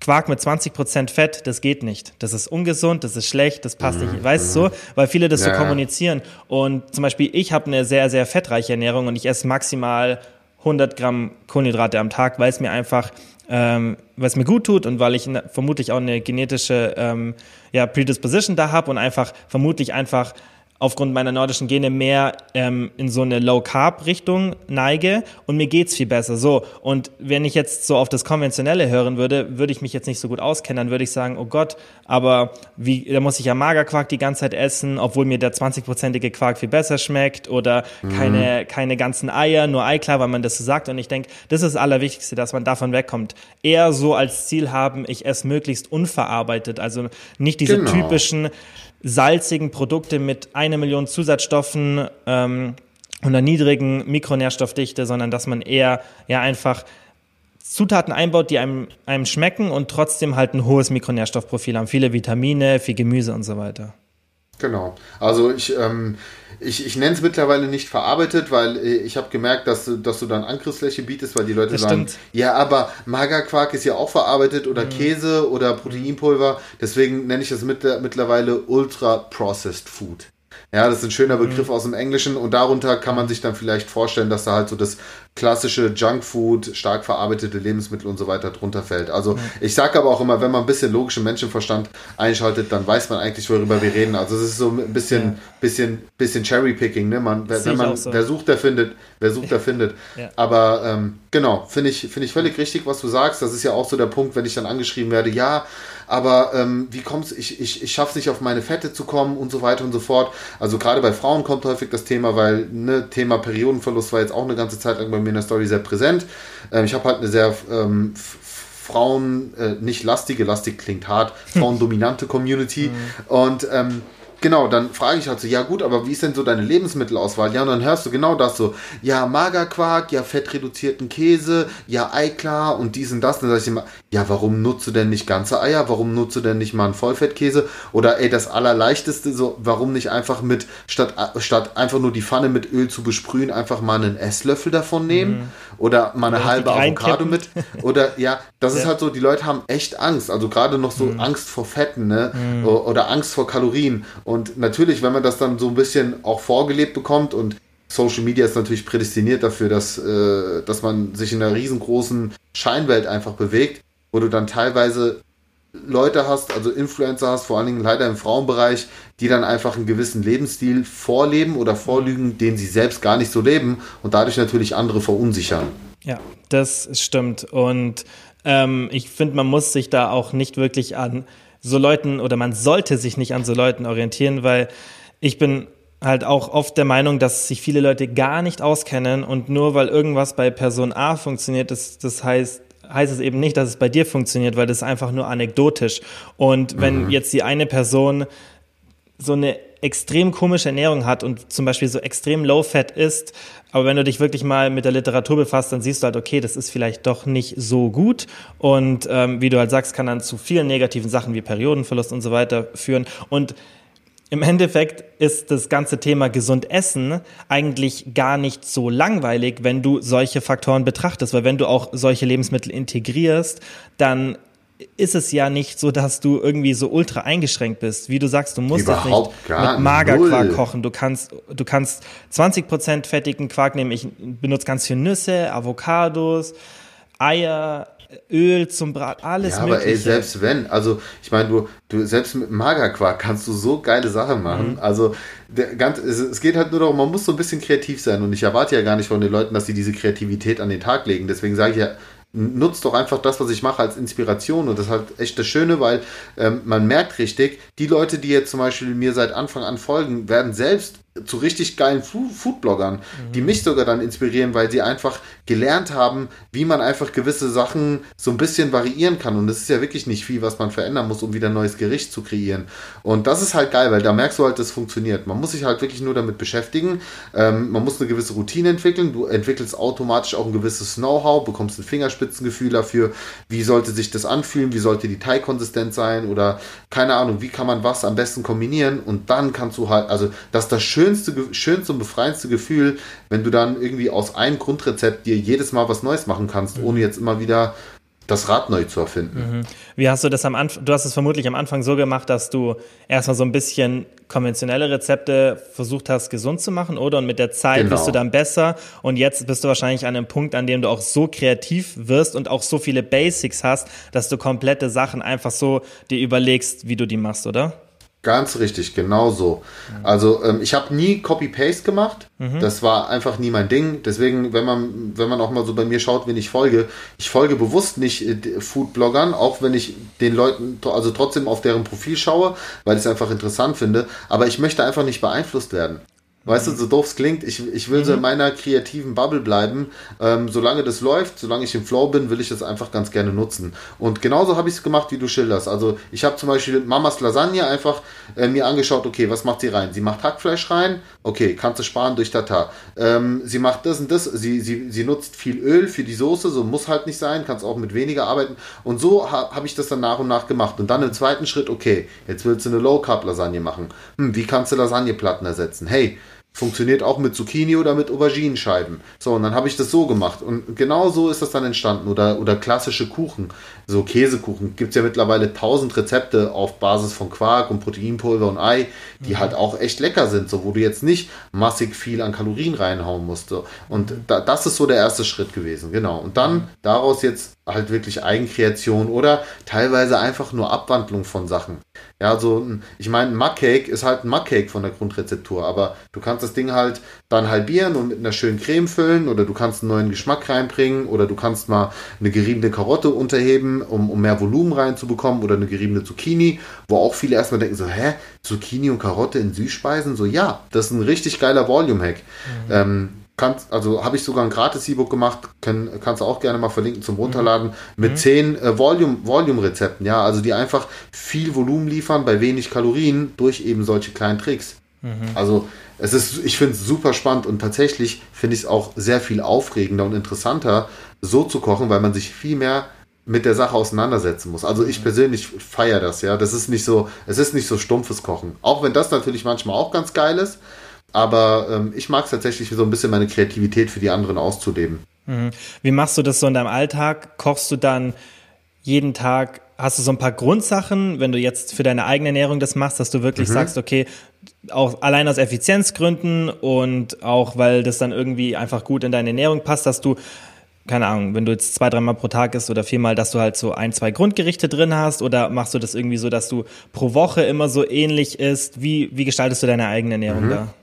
Quark mit 20% Fett, das geht nicht. Das ist ungesund, das ist schlecht, das passt mhm. nicht. Weißt du, mhm. so? weil viele das ja. so kommunizieren. Und zum Beispiel, ich habe eine sehr, sehr fettreiche Ernährung und ich esse maximal 100 Gramm Kohlenhydrate am Tag, weil es mir einfach ähm, was mir gut tut und weil ich vermutlich auch eine genetische ähm, ja, Predisposition da habe und einfach vermutlich einfach aufgrund meiner nordischen Gene mehr ähm, in so eine Low-Carb-Richtung neige und mir geht's viel besser. So, und wenn ich jetzt so auf das Konventionelle hören würde, würde ich mich jetzt nicht so gut auskennen, dann würde ich sagen, oh Gott, aber wie, da muss ich ja Magerquark die ganze Zeit essen, obwohl mir der 20-prozentige Quark viel besser schmeckt oder mhm. keine, keine ganzen Eier, nur Eiklar, weil man das so sagt. Und ich denke, das ist das Allerwichtigste, dass man davon wegkommt. Eher so als Ziel haben, ich esse möglichst unverarbeitet, also nicht diese genau. typischen salzigen Produkte mit einer Million Zusatzstoffen ähm, und einer niedrigen Mikronährstoffdichte, sondern dass man eher ja einfach Zutaten einbaut, die einem, einem schmecken und trotzdem halt ein hohes Mikronährstoffprofil haben. Viele Vitamine, viel Gemüse und so weiter. Genau. Also ich, ähm, ich, ich nenne es mittlerweile nicht verarbeitet, weil äh, ich habe gemerkt, dass du, dass du dann Angriffsfläche bietest, weil die Leute das sagen, stimmt. ja, aber Magerquark ist ja auch verarbeitet oder mhm. Käse oder Proteinpulver. Deswegen nenne ich das mit, mittlerweile Ultra Processed Food. Ja, das ist ein schöner Begriff mhm. aus dem Englischen und darunter kann man sich dann vielleicht vorstellen, dass da halt so das klassische Junkfood, stark verarbeitete Lebensmittel und so weiter drunter fällt. Also mhm. ich sage aber auch immer, wenn man ein bisschen logischen Menschenverstand einschaltet, dann weiß man eigentlich, worüber wir reden. Also es ist so ein bisschen, ja. bisschen, bisschen Cherry-Picking. Ne? Man, wenn man, so. wer sucht, der findet. Wer sucht, der findet. Ja. Aber ähm, genau, finde ich, find ich völlig richtig, was du sagst. Das ist ja auch so der Punkt, wenn ich dann angeschrieben werde, ja, aber ähm, wie kommst ich, ich, ich schaffe es nicht auf meine Fette zu kommen und so weiter und so fort. Also gerade bei Frauen kommt häufig das Thema, weil ne, Thema Periodenverlust war jetzt auch eine ganze Zeit lang bei mir in der Story sehr präsent. Ähm, ich habe halt eine sehr ähm, Frauen, äh, nicht lastige, lastig klingt hart, frauendominante Community. Mhm. Und ähm, genau, dann frage ich halt so, ja gut, aber wie ist denn so deine Lebensmittelauswahl? Ja, und dann hörst du genau das so, ja, Magerquark, ja, fettreduzierten Käse, ja, Eiklar und dies und das. Und dann sag ich immer, ja, warum nutzt du denn nicht ganze Eier? Warum nutzt du denn nicht mal einen Vollfettkäse? Oder ey, das Allerleichteste, so, warum nicht einfach mit, statt, statt einfach nur die Pfanne mit Öl zu besprühen, einfach mal einen Esslöffel davon nehmen? Mhm. Oder mal eine Oder halbe Avocado mit? Oder ja, das ja. ist halt so, die Leute haben echt Angst. Also gerade noch so mhm. Angst vor Fetten, ne? Mhm. Oder Angst vor Kalorien. Und natürlich, wenn man das dann so ein bisschen auch vorgelebt bekommt und Social Media ist natürlich prädestiniert dafür, dass, äh, dass man sich in einer riesengroßen Scheinwelt einfach bewegt, wo du dann teilweise Leute hast, also Influencer hast, vor allen Dingen leider im Frauenbereich, die dann einfach einen gewissen Lebensstil vorleben oder vorlügen, den sie selbst gar nicht so leben und dadurch natürlich andere verunsichern. Ja, das stimmt. Und ähm, ich finde, man muss sich da auch nicht wirklich an so Leuten oder man sollte sich nicht an so Leuten orientieren, weil ich bin halt auch oft der Meinung, dass sich viele Leute gar nicht auskennen und nur weil irgendwas bei Person A funktioniert, das, das heißt, heißt es eben nicht, dass es bei dir funktioniert, weil das ist einfach nur anekdotisch. Und wenn mhm. jetzt die eine Person so eine extrem komische Ernährung hat und zum Beispiel so extrem low-fat ist, aber wenn du dich wirklich mal mit der Literatur befasst, dann siehst du halt, okay, das ist vielleicht doch nicht so gut. Und ähm, wie du halt sagst, kann dann zu vielen negativen Sachen wie Periodenverlust und so weiter führen. Und im Endeffekt ist das ganze Thema gesund essen eigentlich gar nicht so langweilig, wenn du solche Faktoren betrachtest, weil wenn du auch solche Lebensmittel integrierst, dann ist es ja nicht so, dass du irgendwie so ultra eingeschränkt bist. Wie du sagst, du musst jetzt nicht mit Magerquark null. kochen. Du kannst, du kannst 20% fettigen Quark nehmen. Ich benutze ganz viel Nüsse, Avocados, Eier, Öl zum Brat, alles ja, mögliche. aber ey, selbst wenn, also ich meine, du, du selbst mit Magerquark kannst du so geile Sachen machen. Mhm. Also der, ganz, es, es, geht halt nur darum, man muss so ein bisschen kreativ sein und ich erwarte ja gar nicht von den Leuten, dass sie diese Kreativität an den Tag legen. Deswegen sage ich ja, nutzt doch einfach das, was ich mache, als Inspiration. Und das ist halt echt das Schöne, weil ähm, man merkt richtig, die Leute, die jetzt zum Beispiel mir seit Anfang an folgen, werden selbst zu richtig geilen Foodbloggern, mhm. die mich sogar dann inspirieren, weil sie einfach gelernt haben, wie man einfach gewisse Sachen so ein bisschen variieren kann. Und es ist ja wirklich nicht viel, was man verändern muss, um wieder ein neues Gericht zu kreieren. Und das ist halt geil, weil da merkst du halt, das funktioniert. Man muss sich halt wirklich nur damit beschäftigen. Ähm, man muss eine gewisse Routine entwickeln. Du entwickelst automatisch auch ein gewisses Know-how, bekommst ein Fingerspitzengefühl dafür, wie sollte sich das anfühlen, wie sollte die Teigkonsistent sein oder keine Ahnung, wie kann man was am besten kombinieren. Und dann kannst du halt, also das ist das Schöne, schönste, schönste und befreiendste Gefühl, wenn du dann irgendwie aus einem Grundrezept dir jedes Mal was Neues machen kannst, mhm. ohne jetzt immer wieder das Rad neu zu erfinden. Mhm. Wie hast du das am Anfang, du hast es vermutlich am Anfang so gemacht, dass du erstmal so ein bisschen konventionelle Rezepte versucht hast, gesund zu machen, oder? Und mit der Zeit genau. bist du dann besser und jetzt bist du wahrscheinlich an einem Punkt, an dem du auch so kreativ wirst und auch so viele Basics hast, dass du komplette Sachen einfach so dir überlegst, wie du die machst, oder? Ganz richtig, genau so. Also ähm, ich habe nie Copy-Paste gemacht. Mhm. Das war einfach nie mein Ding. Deswegen, wenn man, wenn man auch mal so bei mir schaut, wen ich folge, ich folge bewusst nicht äh, Food-Bloggern, auch wenn ich den Leuten, also trotzdem auf deren Profil schaue, weil ich es einfach interessant finde. Aber ich möchte einfach nicht beeinflusst werden. Weißt du, so doof es klingt, ich, ich will mhm. so in mhm. meiner kreativen Bubble bleiben. Ähm, solange das läuft, solange ich im Flow bin, will ich das einfach ganz gerne nutzen. Und genauso habe ich es gemacht, wie du schilderst. Also ich habe zum Beispiel Mamas Lasagne einfach äh, mir angeschaut, okay, was macht sie rein? Sie macht Hackfleisch rein, okay, kannst du sparen durch Tata. Ähm, sie macht das und das, sie, sie, sie nutzt viel Öl für die Soße, so muss halt nicht sein, kannst auch mit weniger arbeiten. Und so ha, habe ich das dann nach und nach gemacht. Und dann im zweiten Schritt, okay, jetzt willst du eine Low-Carb-Lasagne machen. Hm, wie kannst du Lasagneplatten ersetzen? Hey, Funktioniert auch mit Zucchini oder mit Auberginenscheiben. So, und dann habe ich das so gemacht. Und genau so ist das dann entstanden. Oder, oder klassische Kuchen, so Käsekuchen. Gibt es ja mittlerweile tausend Rezepte auf Basis von Quark und Proteinpulver und Ei, die mhm. halt auch echt lecker sind, so wo du jetzt nicht massig viel an Kalorien reinhauen musst. So. Und da, das ist so der erste Schritt gewesen, genau. Und dann mhm. daraus jetzt halt wirklich Eigenkreation oder teilweise einfach nur Abwandlung von Sachen. Ja, so, ich meine, ein Mugcake ist halt ein Mugcake von der Grundrezeptur, aber du kannst das Ding halt dann halbieren und mit einer schönen Creme füllen oder du kannst einen neuen Geschmack reinbringen oder du kannst mal eine geriebene Karotte unterheben, um, um mehr Volumen reinzubekommen oder eine geriebene Zucchini, wo auch viele erstmal denken so, hä, Zucchini und Karotte in Süßspeisen? So, ja, das ist ein richtig geiler Volume-Hack. Mhm. Ähm, kannst, also habe ich sogar ein gratis E-Book gemacht, kann, kannst du auch gerne mal verlinken zum Runterladen, mhm. mit mhm. zehn äh, Volume, Volume-Rezepten, ja, also die einfach viel Volumen liefern bei wenig Kalorien durch eben solche kleinen Tricks. Mhm. Also es ist, ich finde es super spannend und tatsächlich finde ich es auch sehr viel aufregender und interessanter, so zu kochen, weil man sich viel mehr mit der Sache auseinandersetzen muss. Also ich mhm. persönlich feiere das, ja. Das ist nicht so, es ist nicht so stumpfes Kochen. Auch wenn das natürlich manchmal auch ganz geil ist. Aber ähm, ich mag es tatsächlich so ein bisschen meine Kreativität für die anderen auszuleben. Mhm. Wie machst du das so in deinem Alltag? Kochst du dann jeden Tag, hast du so ein paar Grundsachen, wenn du jetzt für deine eigene Ernährung das machst, dass du wirklich mhm. sagst, okay, auch allein aus Effizienzgründen und auch weil das dann irgendwie einfach gut in deine Ernährung passt, dass du keine Ahnung, wenn du jetzt zwei, dreimal pro Tag isst oder viermal, dass du halt so ein, zwei Grundgerichte drin hast oder machst du das irgendwie so, dass du pro Woche immer so ähnlich isst? Wie, wie gestaltest du deine eigene Ernährung mhm. da?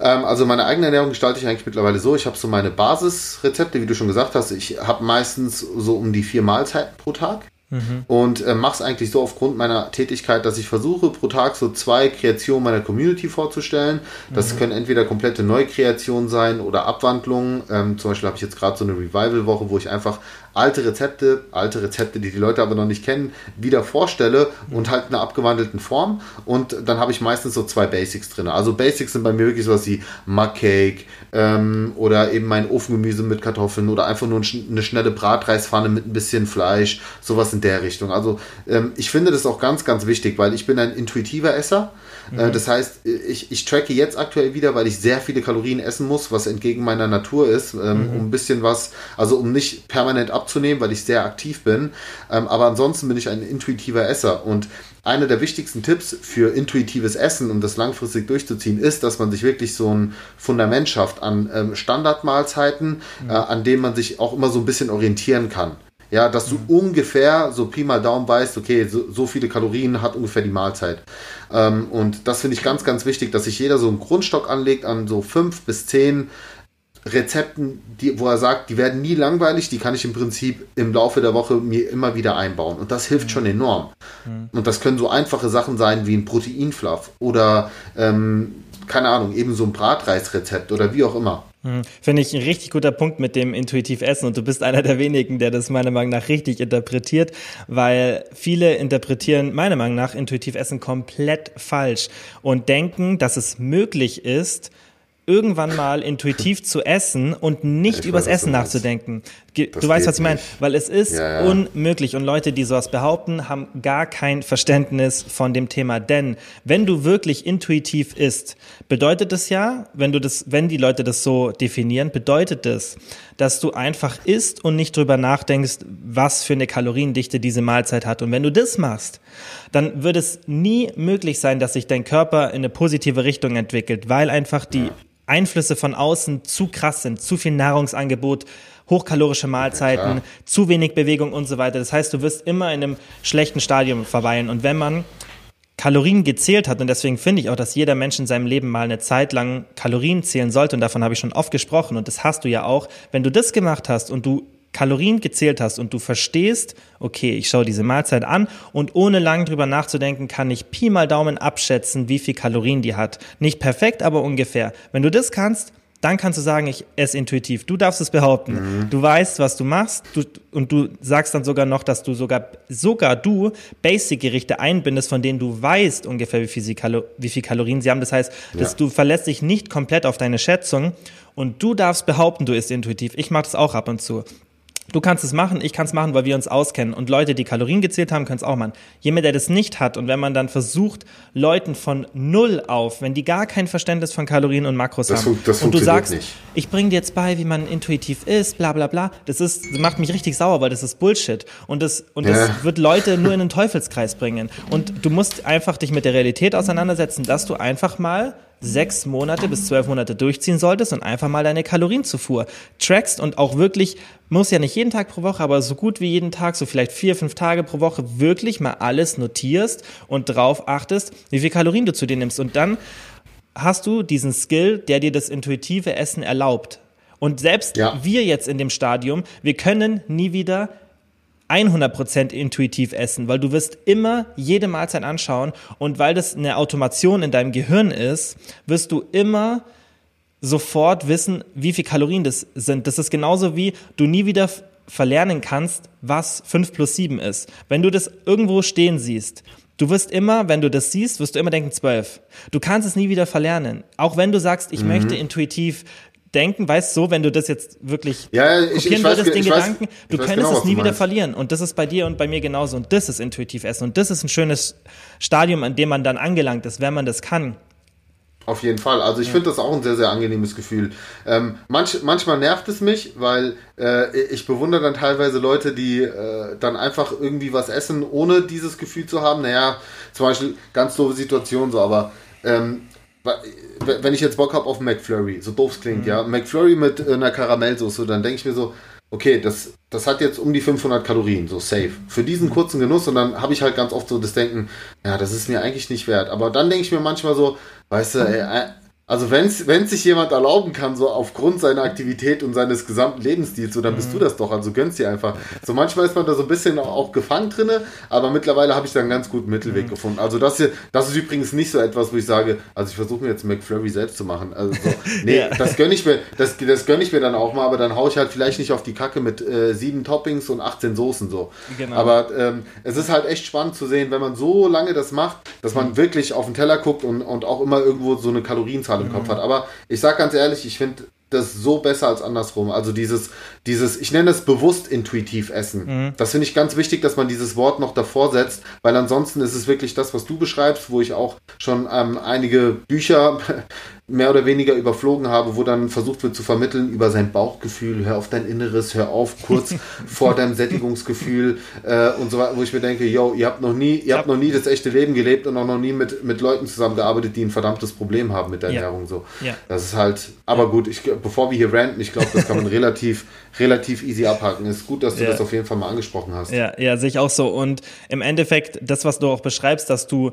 Ähm, also meine eigene Ernährung gestalte ich eigentlich mittlerweile so. Ich habe so meine Basisrezepte, wie du schon gesagt hast. Ich habe meistens so um die vier Mahlzeiten pro Tag. Mhm. Und äh, mache es eigentlich so aufgrund meiner Tätigkeit, dass ich versuche, pro Tag so zwei Kreationen meiner Community vorzustellen. Das mhm. können entweder komplette Neukreationen sein oder Abwandlungen. Ähm, zum Beispiel habe ich jetzt gerade so eine Revival-Woche, wo ich einfach alte Rezepte, alte Rezepte, die die Leute aber noch nicht kennen, wieder vorstelle und halt in einer abgewandelten Form. Und dann habe ich meistens so zwei Basics drin. Also Basics sind bei mir wirklich sowas wie Mugcake ähm, oder eben mein Ofengemüse mit Kartoffeln oder einfach nur eine schnelle Bratreispfanne mit ein bisschen Fleisch, sowas in der Richtung. Also ähm, ich finde das auch ganz, ganz wichtig, weil ich bin ein intuitiver Esser. Äh, mhm. Das heißt, ich, ich tracke jetzt aktuell wieder, weil ich sehr viele Kalorien essen muss, was entgegen meiner Natur ist, ähm, mhm. um ein bisschen was, also um nicht permanent abzunehmen, weil ich sehr aktiv bin. Ähm, aber ansonsten bin ich ein intuitiver Esser und einer der wichtigsten Tipps für intuitives Essen, um das langfristig durchzuziehen, ist, dass man sich wirklich so ein Fundament schafft an ähm, Standardmahlzeiten, mhm. äh, an denen man sich auch immer so ein bisschen orientieren kann. Ja, dass du mhm. ungefähr so Pi mal Daumen weißt, okay, so, so viele Kalorien hat ungefähr die Mahlzeit. Ähm, und das finde ich ganz, ganz wichtig, dass sich jeder so einen Grundstock anlegt an so fünf bis zehn Rezepten, die, wo er sagt, die werden nie langweilig, die kann ich im Prinzip im Laufe der Woche mir immer wieder einbauen. Und das hilft mhm. schon enorm. Mhm. Und das können so einfache Sachen sein wie ein Proteinfluff oder ähm, keine Ahnung, eben so ein Bratreisrezept oder wie auch immer. Mhm. Finde ich ein richtig guter Punkt mit dem intuitiv Essen und du bist einer der wenigen, der das meiner Meinung nach richtig interpretiert, weil viele interpretieren meiner Meinung nach intuitiv Essen komplett falsch und denken, dass es möglich ist, irgendwann mal intuitiv zu essen und nicht ich übers weiß, Essen nachzudenken. Du weißt, was ich meine? Weil es ist ja, ja. unmöglich und Leute, die sowas behaupten, haben gar kein Verständnis von dem Thema. Denn wenn du wirklich intuitiv isst, bedeutet es ja, wenn du das, wenn die Leute das so definieren, bedeutet es, dass du einfach isst und nicht drüber nachdenkst, was für eine Kaloriendichte diese Mahlzeit hat. Und wenn du das machst, dann wird es nie möglich sein, dass sich dein Körper in eine positive Richtung entwickelt, weil einfach die Einflüsse von außen zu krass sind, zu viel Nahrungsangebot, hochkalorische Mahlzeiten, ja, zu wenig Bewegung und so weiter. Das heißt, du wirst immer in einem schlechten Stadium verweilen. Und wenn man Kalorien gezählt hat, und deswegen finde ich auch, dass jeder Mensch in seinem Leben mal eine Zeit lang Kalorien zählen sollte, und davon habe ich schon oft gesprochen, und das hast du ja auch, wenn du das gemacht hast und du Kalorien gezählt hast und du verstehst, okay, ich schaue diese Mahlzeit an und ohne lang drüber nachzudenken, kann ich Pi mal Daumen abschätzen, wie viel Kalorien die hat. Nicht perfekt, aber ungefähr. Wenn du das kannst, dann kannst du sagen, ich esse intuitiv. Du darfst es behaupten. Mhm. Du weißt, was du machst du, und du sagst dann sogar noch, dass du sogar, sogar du Basic-Gerichte einbindest, von denen du weißt ungefähr, wie viel, sie Kalo wie viel Kalorien sie haben. Das heißt, ja. dass du verlässt dich nicht komplett auf deine Schätzung und du darfst behaupten, du isst intuitiv. Ich mache das auch ab und zu. Du kannst es machen, ich kann es machen, weil wir uns auskennen. Und Leute, die Kalorien gezählt haben, können es auch machen. Jemand, der das nicht hat und wenn man dann versucht, Leuten von null auf, wenn die gar kein Verständnis von Kalorien und Makros das haben, das und du sagst, nicht. ich bringe dir jetzt bei, wie man intuitiv ist, bla bla bla, das ist, das macht mich richtig sauer, weil das ist Bullshit. Und das, und das ja. wird Leute nur in den Teufelskreis bringen. Und du musst einfach dich mit der Realität auseinandersetzen, dass du einfach mal sechs Monate bis zwölf Monate durchziehen solltest und einfach mal deine Kalorienzufuhr trackst und auch wirklich, muss ja nicht jeden Tag pro Woche, aber so gut wie jeden Tag, so vielleicht vier, fünf Tage pro Woche wirklich mal alles notierst und drauf achtest, wie viel Kalorien du zu dir nimmst. Und dann hast du diesen Skill, der dir das intuitive Essen erlaubt. Und selbst ja. wir jetzt in dem Stadium, wir können nie wieder 100% intuitiv essen, weil du wirst immer jede Mahlzeit anschauen und weil das eine Automation in deinem Gehirn ist, wirst du immer sofort wissen, wie viel Kalorien das sind. Das ist genauso wie du nie wieder verlernen kannst, was 5 plus 7 ist. Wenn du das irgendwo stehen siehst, du wirst immer, wenn du das siehst, wirst du immer denken 12. Du kannst es nie wieder verlernen. Auch wenn du sagst, ich mhm. möchte intuitiv denken, weißt du, so, wenn du das jetzt wirklich ja, ich, kopieren ich würdest, weiß, den Gedanken, weiß, du könntest genau, es nie wieder verlieren. Und das ist bei dir und bei mir genauso. Und das ist intuitiv Essen. Und das ist ein schönes Stadium, an dem man dann angelangt ist, wenn man das kann. Auf jeden Fall. Also ich ja. finde das auch ein sehr, sehr angenehmes Gefühl. Ähm, manch, manchmal nervt es mich, weil äh, ich bewundere dann teilweise Leute, die äh, dann einfach irgendwie was essen, ohne dieses Gefühl zu haben. Naja, zum Beispiel ganz doofe Situation so, aber ähm, wenn ich jetzt Bock habe auf McFlurry, so doof es klingt, mhm. ja, McFlurry mit äh, einer Karamellsoße, dann denke ich mir so, okay, das, das hat jetzt um die 500 Kalorien, so safe. Für diesen kurzen Genuss und dann habe ich halt ganz oft so das Denken, ja, das ist mir eigentlich nicht wert. Aber dann denke ich mir manchmal so, weißt du, ey, äh, also wenn es sich jemand erlauben kann, so aufgrund seiner Aktivität und seines gesamten Lebensstils, so dann bist mhm. du das doch, also gönnst dir einfach. So manchmal ist man da so ein bisschen auch gefangen drinne, aber mittlerweile habe ich da einen ganz guten Mittelweg mhm. gefunden. Also das hier, das ist übrigens nicht so etwas, wo ich sage, also ich versuche mir jetzt McFlurry selbst zu machen. Also so, nee, ja. das gönne ich mir, das, das gönne ich mir dann auch mal, aber dann haue ich halt vielleicht nicht auf die Kacke mit äh, sieben Toppings und 18 Soßen so. Genau. Aber ähm, es ist halt echt spannend zu sehen, wenn man so lange das macht, dass man mhm. wirklich auf den Teller guckt und, und auch immer irgendwo so eine Kalorienzahl Zahl im Kopf hat. Aber ich sag ganz ehrlich, ich finde das so besser als andersrum. Also dieses, dieses, ich nenne es bewusst intuitiv essen. Mhm. Das finde ich ganz wichtig, dass man dieses Wort noch davor setzt, weil ansonsten ist es wirklich das, was du beschreibst, wo ich auch schon ähm, einige Bücher mehr oder weniger überflogen habe, wo dann versucht wird zu vermitteln über sein Bauchgefühl, hör auf dein Inneres, hör auf kurz vor deinem Sättigungsgefühl äh, und so weiter, wo ich mir denke, yo, ihr habt noch nie, ihr habt noch nie das echte Leben gelebt und auch noch nie mit, mit Leuten zusammengearbeitet, die ein verdammtes Problem haben mit der ja. Ernährung. So. Ja. Das ist halt, aber gut, ich, bevor wir hier ranten, ich glaube, das kann man relativ, relativ easy abhaken. Ist gut, dass du ja. das auf jeden Fall mal angesprochen hast. Ja, ja, sehe ich auch so. Und im Endeffekt, das, was du auch beschreibst, dass du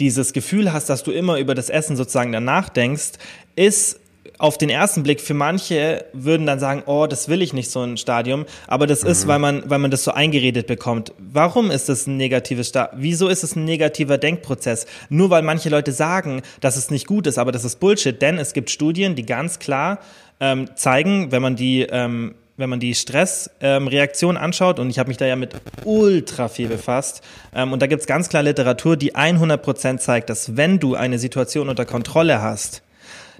dieses Gefühl hast, dass du immer über das Essen sozusagen danach denkst, ist auf den ersten Blick für manche würden dann sagen, oh, das will ich nicht so ein Stadium, aber das mhm. ist, weil man, weil man das so eingeredet bekommt. Warum ist das ein negatives Stadium? Wieso ist es ein negativer Denkprozess? Nur weil manche Leute sagen, dass es nicht gut ist, aber das ist Bullshit, denn es gibt Studien, die ganz klar ähm, zeigen, wenn man die ähm, wenn man die Stressreaktion ähm, anschaut, und ich habe mich da ja mit ultra viel befasst, ähm, und da gibt es ganz klar Literatur, die 100% zeigt, dass wenn du eine Situation unter Kontrolle hast,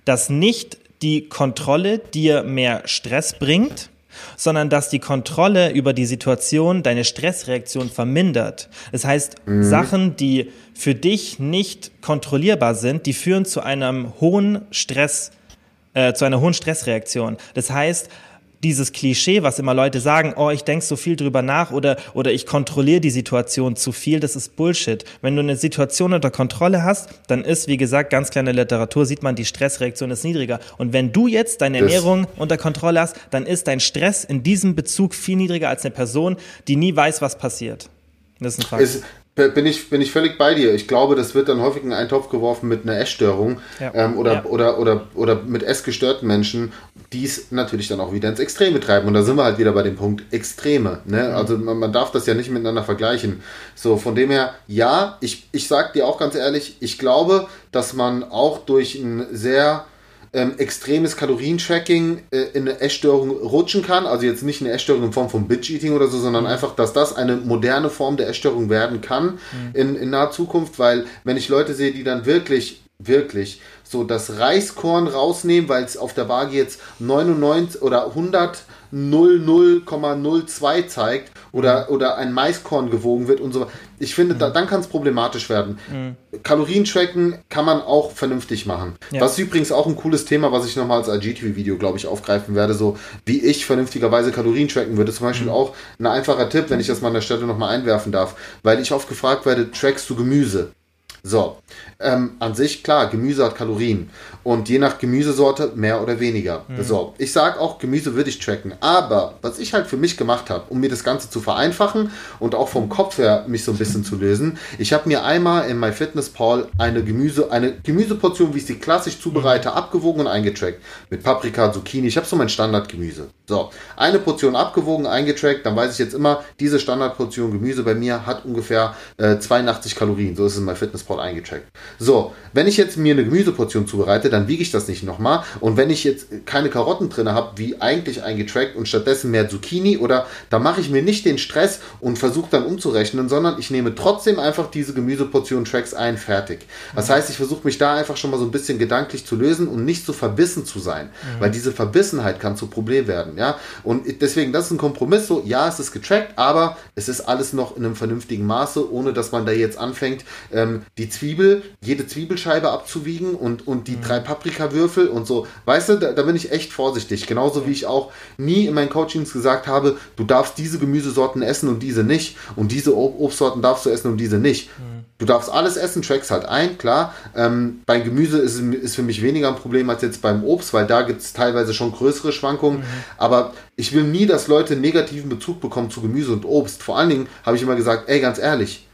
dass nicht die Kontrolle dir mehr Stress bringt, sondern dass die Kontrolle über die Situation deine Stressreaktion vermindert. Das heißt, mhm. Sachen, die für dich nicht kontrollierbar sind, die führen zu einem hohen Stress, äh, zu einer hohen Stressreaktion. Das heißt, dieses Klischee, was immer Leute sagen, oh, ich denke so viel drüber nach oder, oder ich kontrolliere die Situation zu viel, das ist Bullshit. Wenn du eine Situation unter Kontrolle hast, dann ist, wie gesagt, ganz kleine Literatur, sieht man, die Stressreaktion ist niedriger. Und wenn du jetzt deine Ernährung unter Kontrolle hast, dann ist dein Stress in diesem Bezug viel niedriger als eine Person, die nie weiß, was passiert. Das ist ein Fakt. Es, bin ich, bin ich völlig bei dir. Ich glaube, das wird dann häufig in einen Topf geworfen mit einer Essstörung ja. ähm, oder, ja. oder, oder, oder mit essgestörten Menschen, die es natürlich dann auch wieder ins Extreme treiben. Und da sind wir halt wieder bei dem Punkt Extreme. Ne? Mhm. Also man, man darf das ja nicht miteinander vergleichen. So, von dem her, ja, ich, ich sag dir auch ganz ehrlich, ich glaube, dass man auch durch ein sehr ähm, extremes Kalorientracking äh, in eine Essstörung rutschen kann. Also jetzt nicht eine Essstörung in Form von Bitch-Eating oder so, sondern mhm. einfach, dass das eine moderne Form der Essstörung werden kann mhm. in, in naher Zukunft, weil wenn ich Leute sehe, die dann wirklich, wirklich so das Reiskorn rausnehmen, weil es auf der Waage jetzt 99 oder 100 00,02 zeigt oder, oder ein Maiskorn gewogen wird und so. Ich finde, mhm. da, dann kann es problematisch werden. Mhm. Kalorien tracken kann man auch vernünftig machen. Ja. Das ist übrigens auch ein cooles Thema, was ich nochmal als IGTV-Video, glaube ich, aufgreifen werde, so wie ich vernünftigerweise Kalorien tracken würde. Zum Beispiel mhm. auch ein einfacher Tipp, wenn ich das mal an der Stelle nochmal einwerfen darf, weil ich oft gefragt werde, trackst du Gemüse? So, ähm, an sich klar, Gemüse hat Kalorien und je nach Gemüsesorte mehr oder weniger. Mhm. So, ich sage auch, Gemüse würde ich tracken, aber was ich halt für mich gemacht habe, um mir das Ganze zu vereinfachen und auch vom Kopf her mich so ein bisschen zu lösen, ich habe mir einmal in MyFitnessPal eine Gemüse, eine Gemüseportion, wie ich sie klassisch zubereite, mhm. abgewogen und eingetrackt. Mit Paprika, Zucchini, ich habe so mein Standardgemüse. So, eine Portion abgewogen, eingetrackt, dann weiß ich jetzt immer, diese Standardportion Gemüse bei mir hat ungefähr äh, 82 Kalorien. So ist es in MyFitnessPal eingetrackt. So, wenn ich jetzt mir eine Gemüseportion zubereite, dann wiege ich das nicht nochmal. Und wenn ich jetzt keine Karotten drin habe, wie eigentlich eingetrackt und stattdessen mehr Zucchini oder da mache ich mir nicht den Stress und versuche dann umzurechnen, sondern ich nehme trotzdem einfach diese Gemüseportion Tracks ein, fertig. Das mhm. heißt, ich versuche mich da einfach schon mal so ein bisschen gedanklich zu lösen und nicht so verbissen zu sein, mhm. weil diese Verbissenheit kann zu Problem werden, ja. Und deswegen, das ist ein Kompromiss, so, ja, es ist getrackt, aber es ist alles noch in einem vernünftigen Maße, ohne dass man da jetzt anfängt, ähm, die Zwiebel, jede Zwiebelscheibe abzuwiegen und, und die mhm. drei Paprikawürfel und so. Weißt du, da, da bin ich echt vorsichtig. Genauso wie ich auch nie in meinen Coachings gesagt habe, du darfst diese Gemüsesorten essen und diese nicht und diese Obstsorten darfst du essen und diese nicht. Mhm. Du darfst alles essen, trackst halt ein, klar. Ähm, beim Gemüse ist, ist für mich weniger ein Problem als jetzt beim Obst, weil da gibt es teilweise schon größere Schwankungen. Mhm. Aber ich will nie, dass Leute negativen Bezug bekommen zu Gemüse und Obst. Vor allen Dingen habe ich immer gesagt, ey, ganz ehrlich,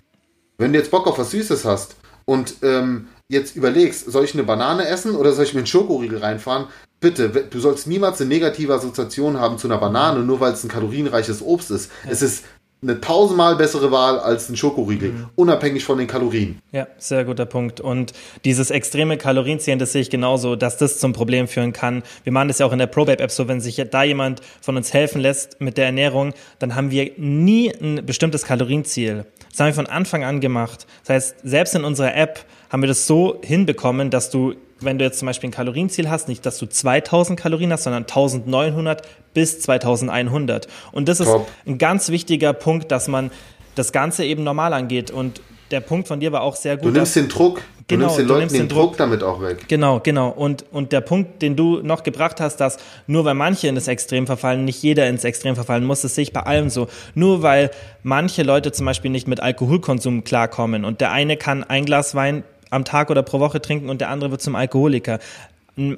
wenn du jetzt Bock auf was Süßes hast und ähm, jetzt überlegst, soll ich eine Banane essen oder soll ich mir einen Schokoriegel reinfahren? Bitte, du sollst niemals eine negative Assoziation haben zu einer Banane, nur weil es ein kalorienreiches Obst ist. Ja. Es ist eine tausendmal bessere Wahl als ein Schokoriegel, mhm. unabhängig von den Kalorien. Ja, sehr guter Punkt. Und dieses extreme Kalorienziehen, das sehe ich genauso, dass das zum Problem führen kann. Wir machen das ja auch in der ProBabe-App so, wenn sich da jemand von uns helfen lässt mit der Ernährung, dann haben wir nie ein bestimmtes Kalorienziel. Das haben wir von Anfang an gemacht. Das heißt, selbst in unserer App haben wir das so hinbekommen, dass du wenn du jetzt zum Beispiel ein Kalorienziel hast, nicht, dass du 2000 Kalorien hast, sondern 1900 bis 2100. Und das ist Top. ein ganz wichtiger Punkt, dass man das Ganze eben normal angeht. Und der Punkt von dir war auch sehr gut. Du nimmst den Druck. Du genau, nimmst den Leuten den, den Druck, Druck, damit auch weg. Genau, genau. Und, und der Punkt, den du noch gebracht hast, dass nur weil manche in das Extrem verfallen, nicht jeder ins Extrem verfallen muss, das sehe ich bei allem so. Nur weil manche Leute zum Beispiel nicht mit Alkoholkonsum klarkommen und der eine kann ein Glas Wein am Tag oder pro Woche trinken und der andere wird zum Alkoholiker.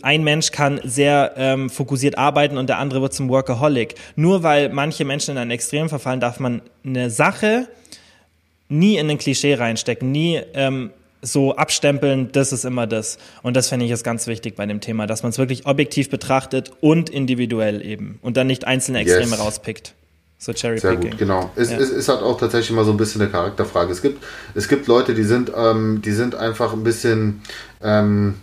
Ein Mensch kann sehr ähm, fokussiert arbeiten und der andere wird zum Workaholic. Nur weil manche Menschen in ein Extrem verfallen, darf man eine Sache nie in ein Klischee reinstecken, nie ähm, so abstempeln, das ist immer das. Und das fände ich jetzt ganz wichtig bei dem Thema, dass man es wirklich objektiv betrachtet und individuell eben und dann nicht einzelne Extreme yes. rauspickt. So Cherry Sehr gut, genau. Es, ja. es, es hat auch tatsächlich mal so ein bisschen eine Charakterfrage. Es gibt, es gibt Leute, die sind, ähm, die sind einfach ein bisschen, ähm,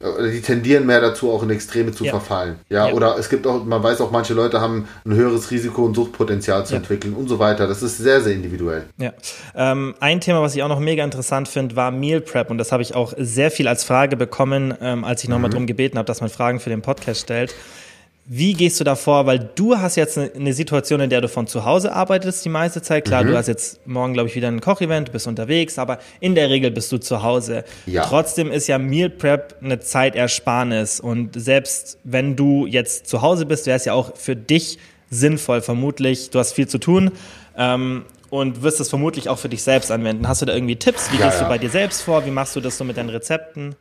die tendieren mehr dazu, auch in Extreme zu ja. verfallen. Ja? ja? oder es gibt auch, man weiß auch, manche Leute haben ein höheres Risiko und Suchtpotenzial zu ja. entwickeln und so weiter. Das ist sehr, sehr individuell. Ja. Ähm, ein Thema, was ich auch noch mega interessant finde, war Meal Prep und das habe ich auch sehr viel als Frage bekommen, ähm, als ich nochmal mhm. darum gebeten habe, dass man Fragen für den Podcast stellt. Wie gehst du da vor? Weil du hast jetzt eine Situation, in der du von zu Hause arbeitest die meiste Zeit. Klar, mhm. du hast jetzt morgen, glaube ich, wieder ein Kochevent, bist unterwegs, aber in der Regel bist du zu Hause. Ja. Trotzdem ist ja Meal Prep eine Zeitersparnis. Und selbst wenn du jetzt zu Hause bist, wäre es ja auch für dich sinnvoll, vermutlich. Du hast viel zu tun. Ähm, und wirst es vermutlich auch für dich selbst anwenden. Hast du da irgendwie Tipps? Wie ja, gehst ja. du bei dir selbst vor? Wie machst du das so mit deinen Rezepten?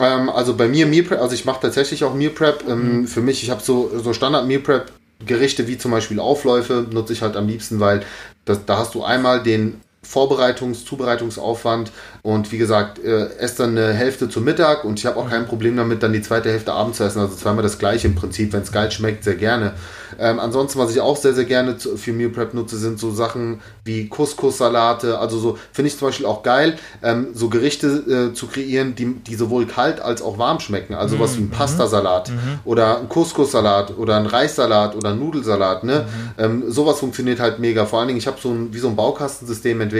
Ähm, also bei mir Meal Prep, also ich mache tatsächlich auch Meal Prep. Ähm, mhm. Für mich, ich habe so, so Standard Meal Prep Gerichte wie zum Beispiel Aufläufe nutze ich halt am liebsten, weil das, da hast du einmal den Vorbereitungs-, Zubereitungsaufwand und wie gesagt, äh, esse dann eine Hälfte zum Mittag und ich habe auch kein Problem damit, dann die zweite Hälfte abends zu essen. Also zweimal das gleiche im Prinzip, wenn es geil schmeckt, sehr gerne. Ähm, ansonsten, was ich auch sehr, sehr gerne für Meal Prep nutze, sind so Sachen wie Couscous-Salate. Also so finde ich zum Beispiel auch geil, ähm, so Gerichte äh, zu kreieren, die, die sowohl kalt als auch warm schmecken. Also mhm. was wie ein mhm. Pastasalat mhm. oder ein Couscous-Salat oder ein Reissalat oder ein Nudelsalat. Ne? Mhm. Ähm, sowas funktioniert halt mega. Vor allen Dingen, ich habe so ein, wie so ein Baukastensystem entwickelt,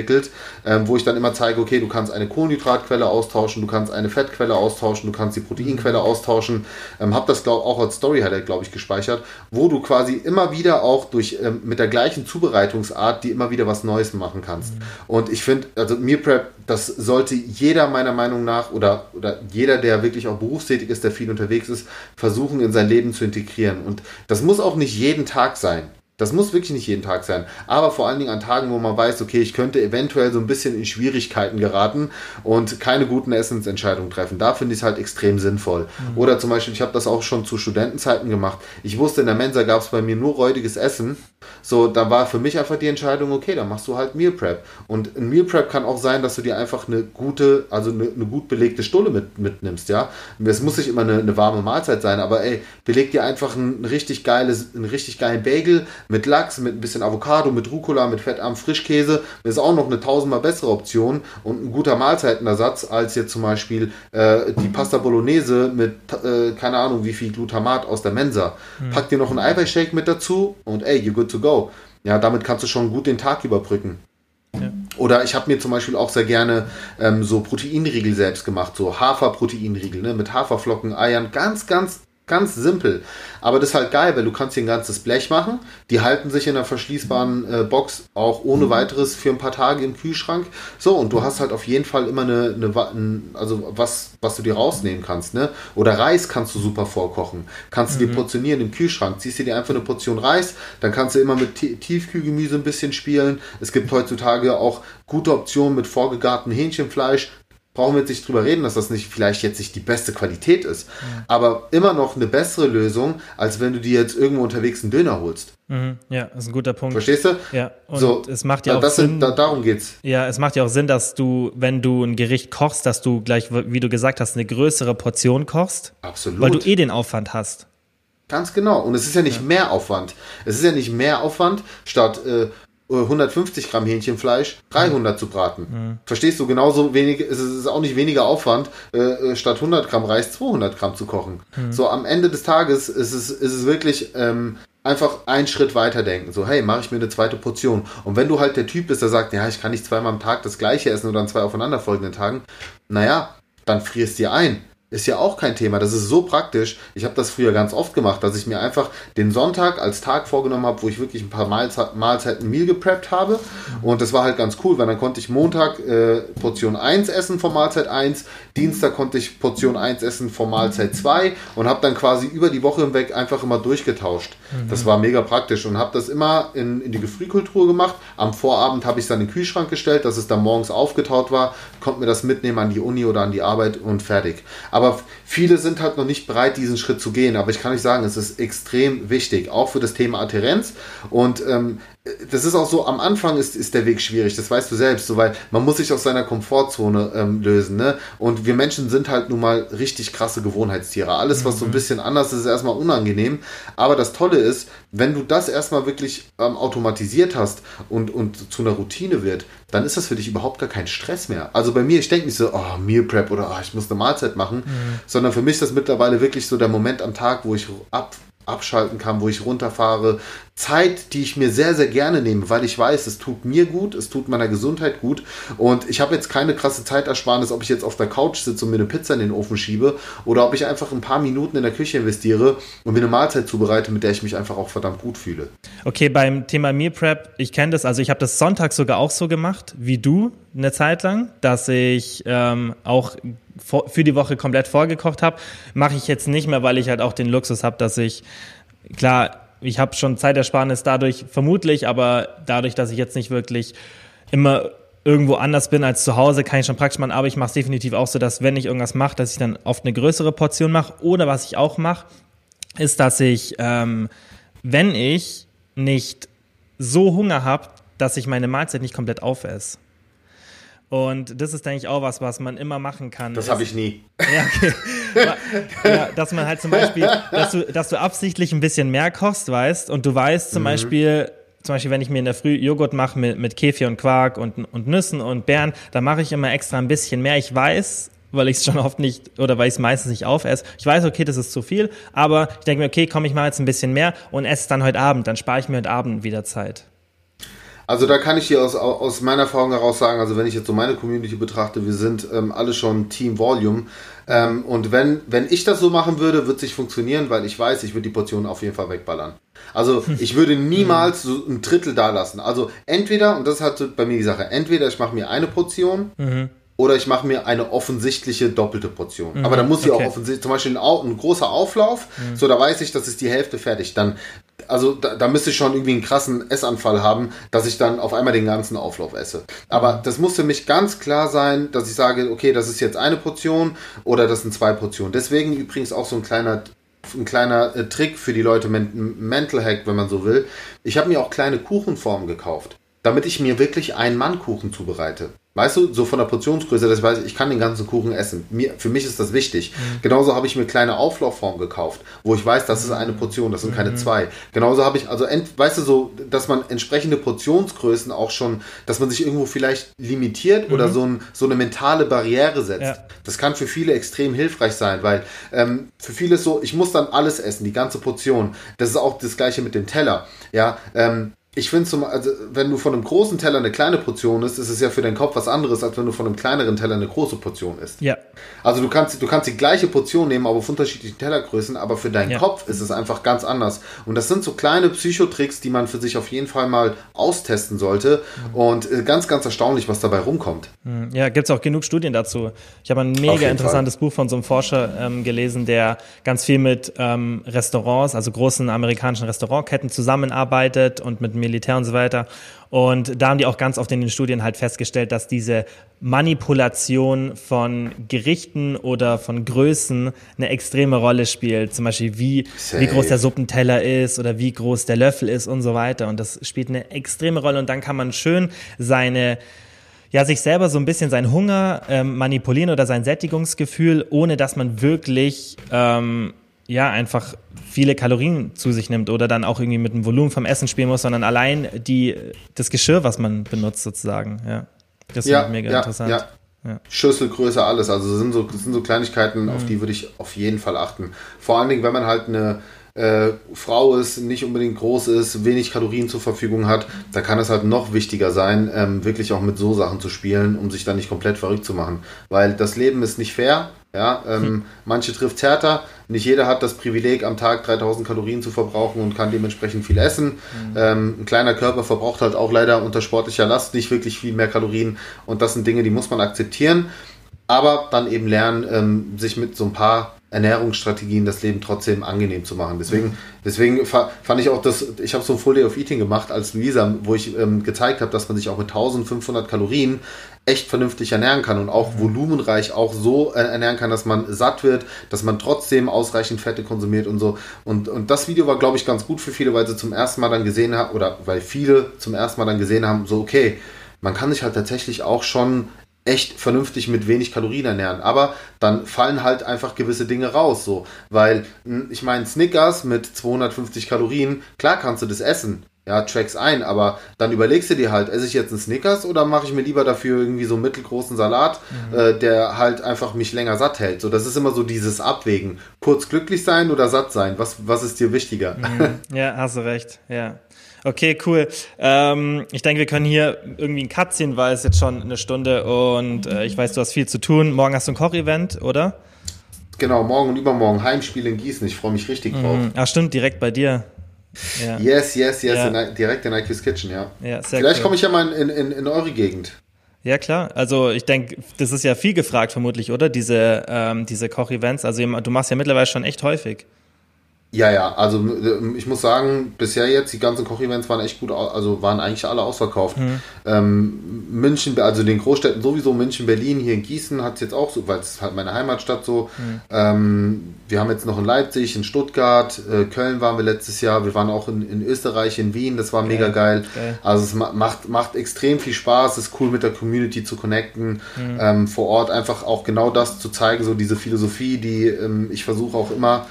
ähm, wo ich dann immer zeige, okay, du kannst eine Kohlenhydratquelle austauschen, du kannst eine Fettquelle austauschen, du kannst die Proteinquelle austauschen. Ähm, habe das glaub, auch als Story-Highlight, glaube ich, gespeichert, wo du quasi immer wieder auch durch ähm, mit der gleichen Zubereitungsart, die immer wieder was Neues machen kannst. Mhm. Und ich finde, also Meal Prep, das sollte jeder meiner Meinung nach oder, oder jeder, der wirklich auch berufstätig ist, der viel unterwegs ist, versuchen in sein Leben zu integrieren. Und das muss auch nicht jeden Tag sein. Das muss wirklich nicht jeden Tag sein, aber vor allen Dingen an Tagen, wo man weiß, okay, ich könnte eventuell so ein bisschen in Schwierigkeiten geraten und keine guten Essensentscheidungen treffen. Da finde ich es halt extrem sinnvoll. Mhm. Oder zum Beispiel, ich habe das auch schon zu Studentenzeiten gemacht. Ich wusste, in der Mensa gab es bei mir nur räudiges Essen So, da war für mich einfach die Entscheidung, okay, dann machst du halt Meal Prep. Und ein Meal Prep kann auch sein, dass du dir einfach eine gute, also eine, eine gut belegte Stulle mit, mitnimmst, ja. Es muss nicht immer eine, eine, warme Mahlzeit sein, aber ey, beleg dir einfach ein, ein richtig geiles, einen richtig geilen Bagel mit Lachs, mit ein bisschen Avocado, mit Rucola, mit fettarm Frischkäse. Das ist auch noch eine tausendmal bessere Option und ein guter Mahlzeitenersatz als jetzt zum Beispiel äh, die Pasta Bolognese mit, äh, keine Ahnung, wie viel Glutamat aus der Mensa. Mhm. Pack dir noch einen Eiweißshake mit dazu und ey, you're good to go. Ja, damit kannst du schon gut den Tag überbrücken. Ja. Oder ich habe mir zum Beispiel auch sehr gerne ähm, so Proteinriegel selbst gemacht, so Haferproteinriegel ne, mit Haferflocken, Eiern, ganz, ganz Ganz simpel. Aber das ist halt geil, weil du kannst hier ein ganzes Blech machen. Die halten sich in einer verschließbaren äh, Box auch ohne mhm. weiteres für ein paar Tage im Kühlschrank. So, und du hast halt auf jeden Fall immer eine, eine also was, was du dir rausnehmen kannst, ne? Oder Reis kannst du super vorkochen. Kannst du mhm. dir portionieren im Kühlschrank. Ziehst du dir einfach eine Portion Reis, dann kannst du immer mit Tiefkühlgemüse ein bisschen spielen. Es gibt heutzutage auch gute Optionen mit vorgegarten Hähnchenfleisch brauchen wir jetzt nicht drüber reden, dass das nicht vielleicht jetzt nicht die beste Qualität ist, mhm. aber immer noch eine bessere Lösung, als wenn du dir jetzt irgendwo unterwegs einen Döner holst. Mhm. Ja, das ist ein guter Punkt. Verstehst du? Ja, und so, es macht ja auch das Sinn. Sind, da, darum geht's. Ja, es macht ja auch Sinn, dass du, wenn du ein Gericht kochst, dass du gleich, wie du gesagt hast, eine größere Portion kochst. Absolut. Weil du eh den Aufwand hast. Ganz genau. Und es ist ja nicht ja. mehr Aufwand. Es ist ja nicht mehr Aufwand, statt äh, 150 Gramm Hähnchenfleisch 300 mhm. zu braten. Mhm. Verstehst du? Genauso wenig, es ist auch nicht weniger Aufwand, äh, äh statt 100 Gramm Reis 200 Gramm zu kochen. Mhm. So am Ende des Tages ist es, ist es wirklich ähm, einfach einen Schritt weiter denken. So, hey, mache ich mir eine zweite Portion. Und wenn du halt der Typ bist, der sagt, ja, ich kann nicht zweimal am Tag das gleiche essen oder an zwei aufeinanderfolgenden Tagen, naja, dann frierst dir ein. Ist ja auch kein Thema. Das ist so praktisch. Ich habe das früher ganz oft gemacht, dass ich mir einfach den Sonntag als Tag vorgenommen habe, wo ich wirklich ein paar Mahlze Mahlzeiten Meal gepreppt habe. Und das war halt ganz cool, weil dann konnte ich Montag äh, Portion 1 essen von Mahlzeit 1, Dienstag konnte ich Portion 1 essen von Mahlzeit 2 und habe dann quasi über die Woche hinweg einfach immer durchgetauscht. Mhm. Das war mega praktisch und habe das immer in, in die Gefrierkultur gemacht. Am Vorabend habe ich es dann in den Kühlschrank gestellt, dass es dann morgens aufgetaut war, konnte mir das mitnehmen an die Uni oder an die Arbeit und fertig. Aber aber viele sind halt noch nicht bereit, diesen Schritt zu gehen. Aber ich kann euch sagen, es ist extrem wichtig, auch für das Thema Adherenz. Und ähm, das ist auch so, am Anfang ist, ist der Weg schwierig, das weißt du selbst, so, weil man muss sich aus seiner Komfortzone ähm, lösen. Ne? Und wir Menschen sind halt nun mal richtig krasse Gewohnheitstiere. Alles, was so ein mhm. bisschen anders ist, ist erstmal unangenehm. Aber das Tolle ist, wenn du das erstmal wirklich ähm, automatisiert hast und, und zu einer Routine wird, dann ist das für dich überhaupt gar kein Stress mehr. Also bei mir, ich denke nicht so, oh, Meal Prep oder oh, ich muss eine Mahlzeit machen, mhm. Sondern für mich ist das mittlerweile wirklich so der Moment am Tag, wo ich ab abschalten kann, wo ich runterfahre. Zeit, die ich mir sehr, sehr gerne nehme, weil ich weiß, es tut mir gut, es tut meiner Gesundheit gut. Und ich habe jetzt keine krasse Zeitersparnis, ob ich jetzt auf der Couch sitze und mir eine Pizza in den Ofen schiebe oder ob ich einfach ein paar Minuten in der Küche investiere und mir eine Mahlzeit zubereite, mit der ich mich einfach auch verdammt gut fühle. Okay, beim Thema Meal Prep, ich kenne das, also ich habe das Sonntag sogar auch so gemacht wie du eine Zeit lang, dass ich ähm, auch für die Woche komplett vorgekocht habe. Mache ich jetzt nicht mehr, weil ich halt auch den Luxus habe, dass ich, klar, ich habe schon Zeitersparnis dadurch vermutlich, aber dadurch, dass ich jetzt nicht wirklich immer irgendwo anders bin als zu Hause, kann ich schon praktisch machen, aber ich mache es definitiv auch so, dass wenn ich irgendwas mache, dass ich dann oft eine größere Portion mache. Oder was ich auch mache, ist, dass ich, ähm, wenn ich nicht so Hunger habe, dass ich meine Mahlzeit nicht komplett aufesse. Und das ist, denke ich, auch was, was man immer machen kann. Das habe ich nie. Ja, okay. ja, dass man halt zum Beispiel, dass du, dass du absichtlich ein bisschen mehr kochst, weißt, und du weißt zum mhm. Beispiel, zum Beispiel, wenn ich mir in der Früh Joghurt mache mit, mit Kefir und Quark und, und Nüssen und Beeren, da mache ich immer extra ein bisschen mehr. Ich weiß, weil ich es schon oft nicht oder weil ich es meistens nicht aufesse. Ich weiß, okay, das ist zu viel, aber ich denke mir, okay, komm, ich mache jetzt ein bisschen mehr und esse es dann heute Abend. Dann spare ich mir heute Abend wieder Zeit. Also da kann ich dir aus, aus meiner Erfahrung heraus sagen, also wenn ich jetzt so meine Community betrachte, wir sind ähm, alle schon Team Volume. Ähm, und wenn, wenn ich das so machen würde, wird es nicht funktionieren, weil ich weiß, ich würde die Portionen auf jeden Fall wegballern. Also ich würde niemals so ein Drittel da lassen. Also entweder, und das hat bei mir die Sache, entweder ich mache mir eine Portion mhm oder ich mache mir eine offensichtliche doppelte Portion. Mhm, Aber da muss ich okay. auch offensichtlich, zum Beispiel ein, ein großer Auflauf, mhm. so da weiß ich, das ist die Hälfte fertig. Dann, also da, da müsste ich schon irgendwie einen krassen Essanfall haben, dass ich dann auf einmal den ganzen Auflauf esse. Aber mhm. das muss für mich ganz klar sein, dass ich sage, okay, das ist jetzt eine Portion oder das sind zwei Portionen. Deswegen übrigens auch so ein kleiner ein kleiner äh, Trick für die Leute, Mental Hack, wenn man so will. Ich habe mir auch kleine Kuchenformen gekauft, damit ich mir wirklich einen Mann Kuchen zubereite. Weißt du, so von der Portionsgröße, dass ich weiß, ich kann den ganzen Kuchen essen. Mir, für mich ist das wichtig. Mhm. Genauso habe ich mir kleine Auflaufformen gekauft, wo ich weiß, das ist eine Portion, das sind mhm. keine zwei. Genauso habe ich, also, weißt du, so, dass man entsprechende Portionsgrößen auch schon, dass man sich irgendwo vielleicht limitiert mhm. oder so, ein, so eine mentale Barriere setzt. Ja. Das kann für viele extrem hilfreich sein, weil ähm, für viele ist so, ich muss dann alles essen, die ganze Portion. Das ist auch das gleiche mit dem Teller. Ja, ähm, ich finde zum, also wenn du von einem großen Teller eine kleine Portion isst, ist es ja für deinen Kopf was anderes, als wenn du von einem kleineren Teller eine große Portion isst. Ja. Also du kannst, du kannst die gleiche Portion nehmen, aber auf unterschiedlichen Tellergrößen, aber für deinen ja. Kopf ist es einfach ganz anders. Und das sind so kleine Psychotricks, die man für sich auf jeden Fall mal austesten sollte. Mhm. Und äh, ganz, ganz erstaunlich, was dabei rumkommt. Mhm. Ja, gibt es auch genug Studien dazu. Ich habe ein mega interessantes Fall. Buch von so einem Forscher ähm, gelesen, der ganz viel mit ähm, Restaurants, also großen amerikanischen Restaurantketten zusammenarbeitet und mit Militär und so weiter. Und da haben die auch ganz oft in den Studien halt festgestellt, dass diese Manipulation von Gerichten oder von Größen eine extreme Rolle spielt. Zum Beispiel, wie, wie groß der Suppenteller ist oder wie groß der Löffel ist und so weiter. Und das spielt eine extreme Rolle. Und dann kann man schön seine ja, sich selber so ein bisschen seinen Hunger ähm, manipulieren oder sein Sättigungsgefühl, ohne dass man wirklich ähm, ja, einfach viele Kalorien zu sich nimmt oder dann auch irgendwie mit dem Volumen vom Essen spielen muss, sondern allein die, das Geschirr, was man benutzt sozusagen, ja. Das ist ja, mega ja, interessant. Ja. Ja. Schüsselgröße, alles. Also das sind so, sind so Kleinigkeiten, mhm. auf die würde ich auf jeden Fall achten. Vor allen Dingen, wenn man halt eine äh, Frau ist, nicht unbedingt groß ist, wenig Kalorien zur Verfügung hat, da kann es halt noch wichtiger sein, ähm, wirklich auch mit so Sachen zu spielen, um sich dann nicht komplett verrückt zu machen. Weil das Leben ist nicht fair. Ja, ähm, hm. manche trifft härter. Nicht jeder hat das Privileg, am Tag 3000 Kalorien zu verbrauchen und kann dementsprechend viel essen. Mhm. Ähm, ein kleiner Körper verbraucht halt auch leider unter sportlicher Last nicht wirklich viel mehr Kalorien. Und das sind Dinge, die muss man akzeptieren. Aber dann eben lernen, ähm, sich mit so ein paar Ernährungsstrategien das Leben trotzdem angenehm zu machen. Deswegen, deswegen fand ich auch das, ich habe so ein Full Day of Eating gemacht als Luisa, wo ich ähm, gezeigt habe, dass man sich auch mit 1500 Kalorien echt vernünftig ernähren kann und auch volumenreich auch so äh, ernähren kann, dass man satt wird, dass man trotzdem ausreichend Fette konsumiert und so. Und, und das Video war, glaube ich, ganz gut für viele, weil sie zum ersten Mal dann gesehen haben, oder weil viele zum ersten Mal dann gesehen haben, so, okay, man kann sich halt tatsächlich auch schon echt vernünftig mit wenig Kalorien ernähren. Aber dann fallen halt einfach gewisse Dinge raus, so. Weil, hm, ich meine, Snickers mit 250 Kalorien, klar kannst du das essen. Ja, tracks ein, aber dann überlegst du dir halt, esse ich jetzt einen Snickers oder mache ich mir lieber dafür irgendwie so einen mittelgroßen Salat, mhm. äh, der halt einfach mich länger satt hält. So, das ist immer so dieses Abwägen. Kurz glücklich sein oder satt sein? Was, was ist dir wichtiger? Mhm. Ja, hast du recht, ja. Okay, cool. Ähm, ich denke, wir können hier irgendwie einen Cut ziehen, weil es jetzt schon eine Stunde und äh, ich weiß, du hast viel zu tun. Morgen hast du ein Kochevent, oder? Genau, morgen und übermorgen Heimspiel in Gießen. Ich freue mich richtig drauf. Mhm. Ach stimmt, direkt bei dir. Ja. Yes, yes, yes, ja. in, direkt in IQ's Kitchen, ja. ja Vielleicht cool. komme ich ja mal in, in, in eure Gegend. Ja, klar. Also ich denke, das ist ja viel gefragt vermutlich, oder? Diese, ähm, diese Kochevents. Also du machst ja mittlerweile schon echt häufig. Ja, ja, also äh, ich muss sagen, bisher jetzt die ganzen Kochevents waren echt gut, also waren eigentlich alle ausverkauft. Mhm. Ähm, München, also den Großstädten sowieso, München, Berlin, hier in Gießen hat es jetzt auch so, weil es halt meine Heimatstadt so. Mhm. Ähm, wir haben jetzt noch in Leipzig, in Stuttgart, äh, Köln waren wir letztes Jahr, wir waren auch in, in Österreich, in Wien, das war okay. mega geil. Okay. Also es macht, macht extrem viel Spaß, es ist cool mit der Community zu connecten, mhm. ähm, vor Ort einfach auch genau das zu zeigen, so diese Philosophie, die ähm, ich versuche auch immer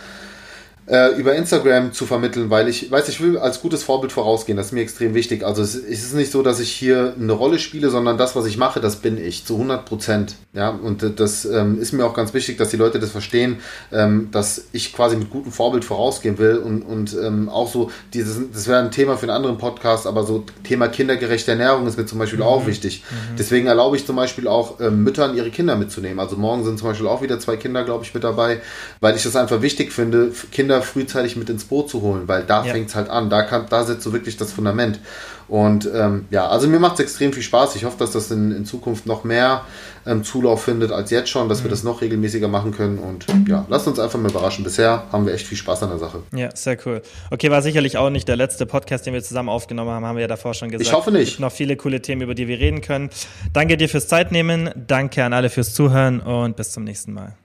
äh, über Instagram zu vermitteln, weil ich weiß, ich will als gutes Vorbild vorausgehen. Das ist mir extrem wichtig. Also es, es ist nicht so, dass ich hier eine Rolle spiele, sondern das, was ich mache, das bin ich zu 100 Prozent. Ja, und das ähm, ist mir auch ganz wichtig, dass die Leute das verstehen, ähm, dass ich quasi mit gutem Vorbild vorausgehen will und, und ähm, auch so, dieses, das wäre ein Thema für einen anderen Podcast, aber so Thema kindergerechte Ernährung ist mir zum Beispiel mhm. auch wichtig. Mhm. Deswegen erlaube ich zum Beispiel auch ähm, Müttern ihre Kinder mitzunehmen. Also morgen sind zum Beispiel auch wieder zwei Kinder, glaube ich, mit dabei, weil ich das einfach wichtig finde, Kinder Kinder frühzeitig mit ins Boot zu holen, weil da ja. fängt es halt an. Da, kann, da setzt so wirklich das Fundament. Und ähm, ja, also mir macht es extrem viel Spaß. Ich hoffe, dass das in, in Zukunft noch mehr ähm, Zulauf findet als jetzt schon, dass mhm. wir das noch regelmäßiger machen können. Und ja, lasst uns einfach mal überraschen. Bisher haben wir echt viel Spaß an der Sache. Ja, sehr cool. Okay, war sicherlich auch nicht der letzte Podcast, den wir zusammen aufgenommen haben, haben wir ja davor schon gesagt. Ich hoffe nicht. Es gibt noch viele coole Themen, über die wir reden können. Danke dir fürs Zeitnehmen. Danke an alle fürs Zuhören und bis zum nächsten Mal.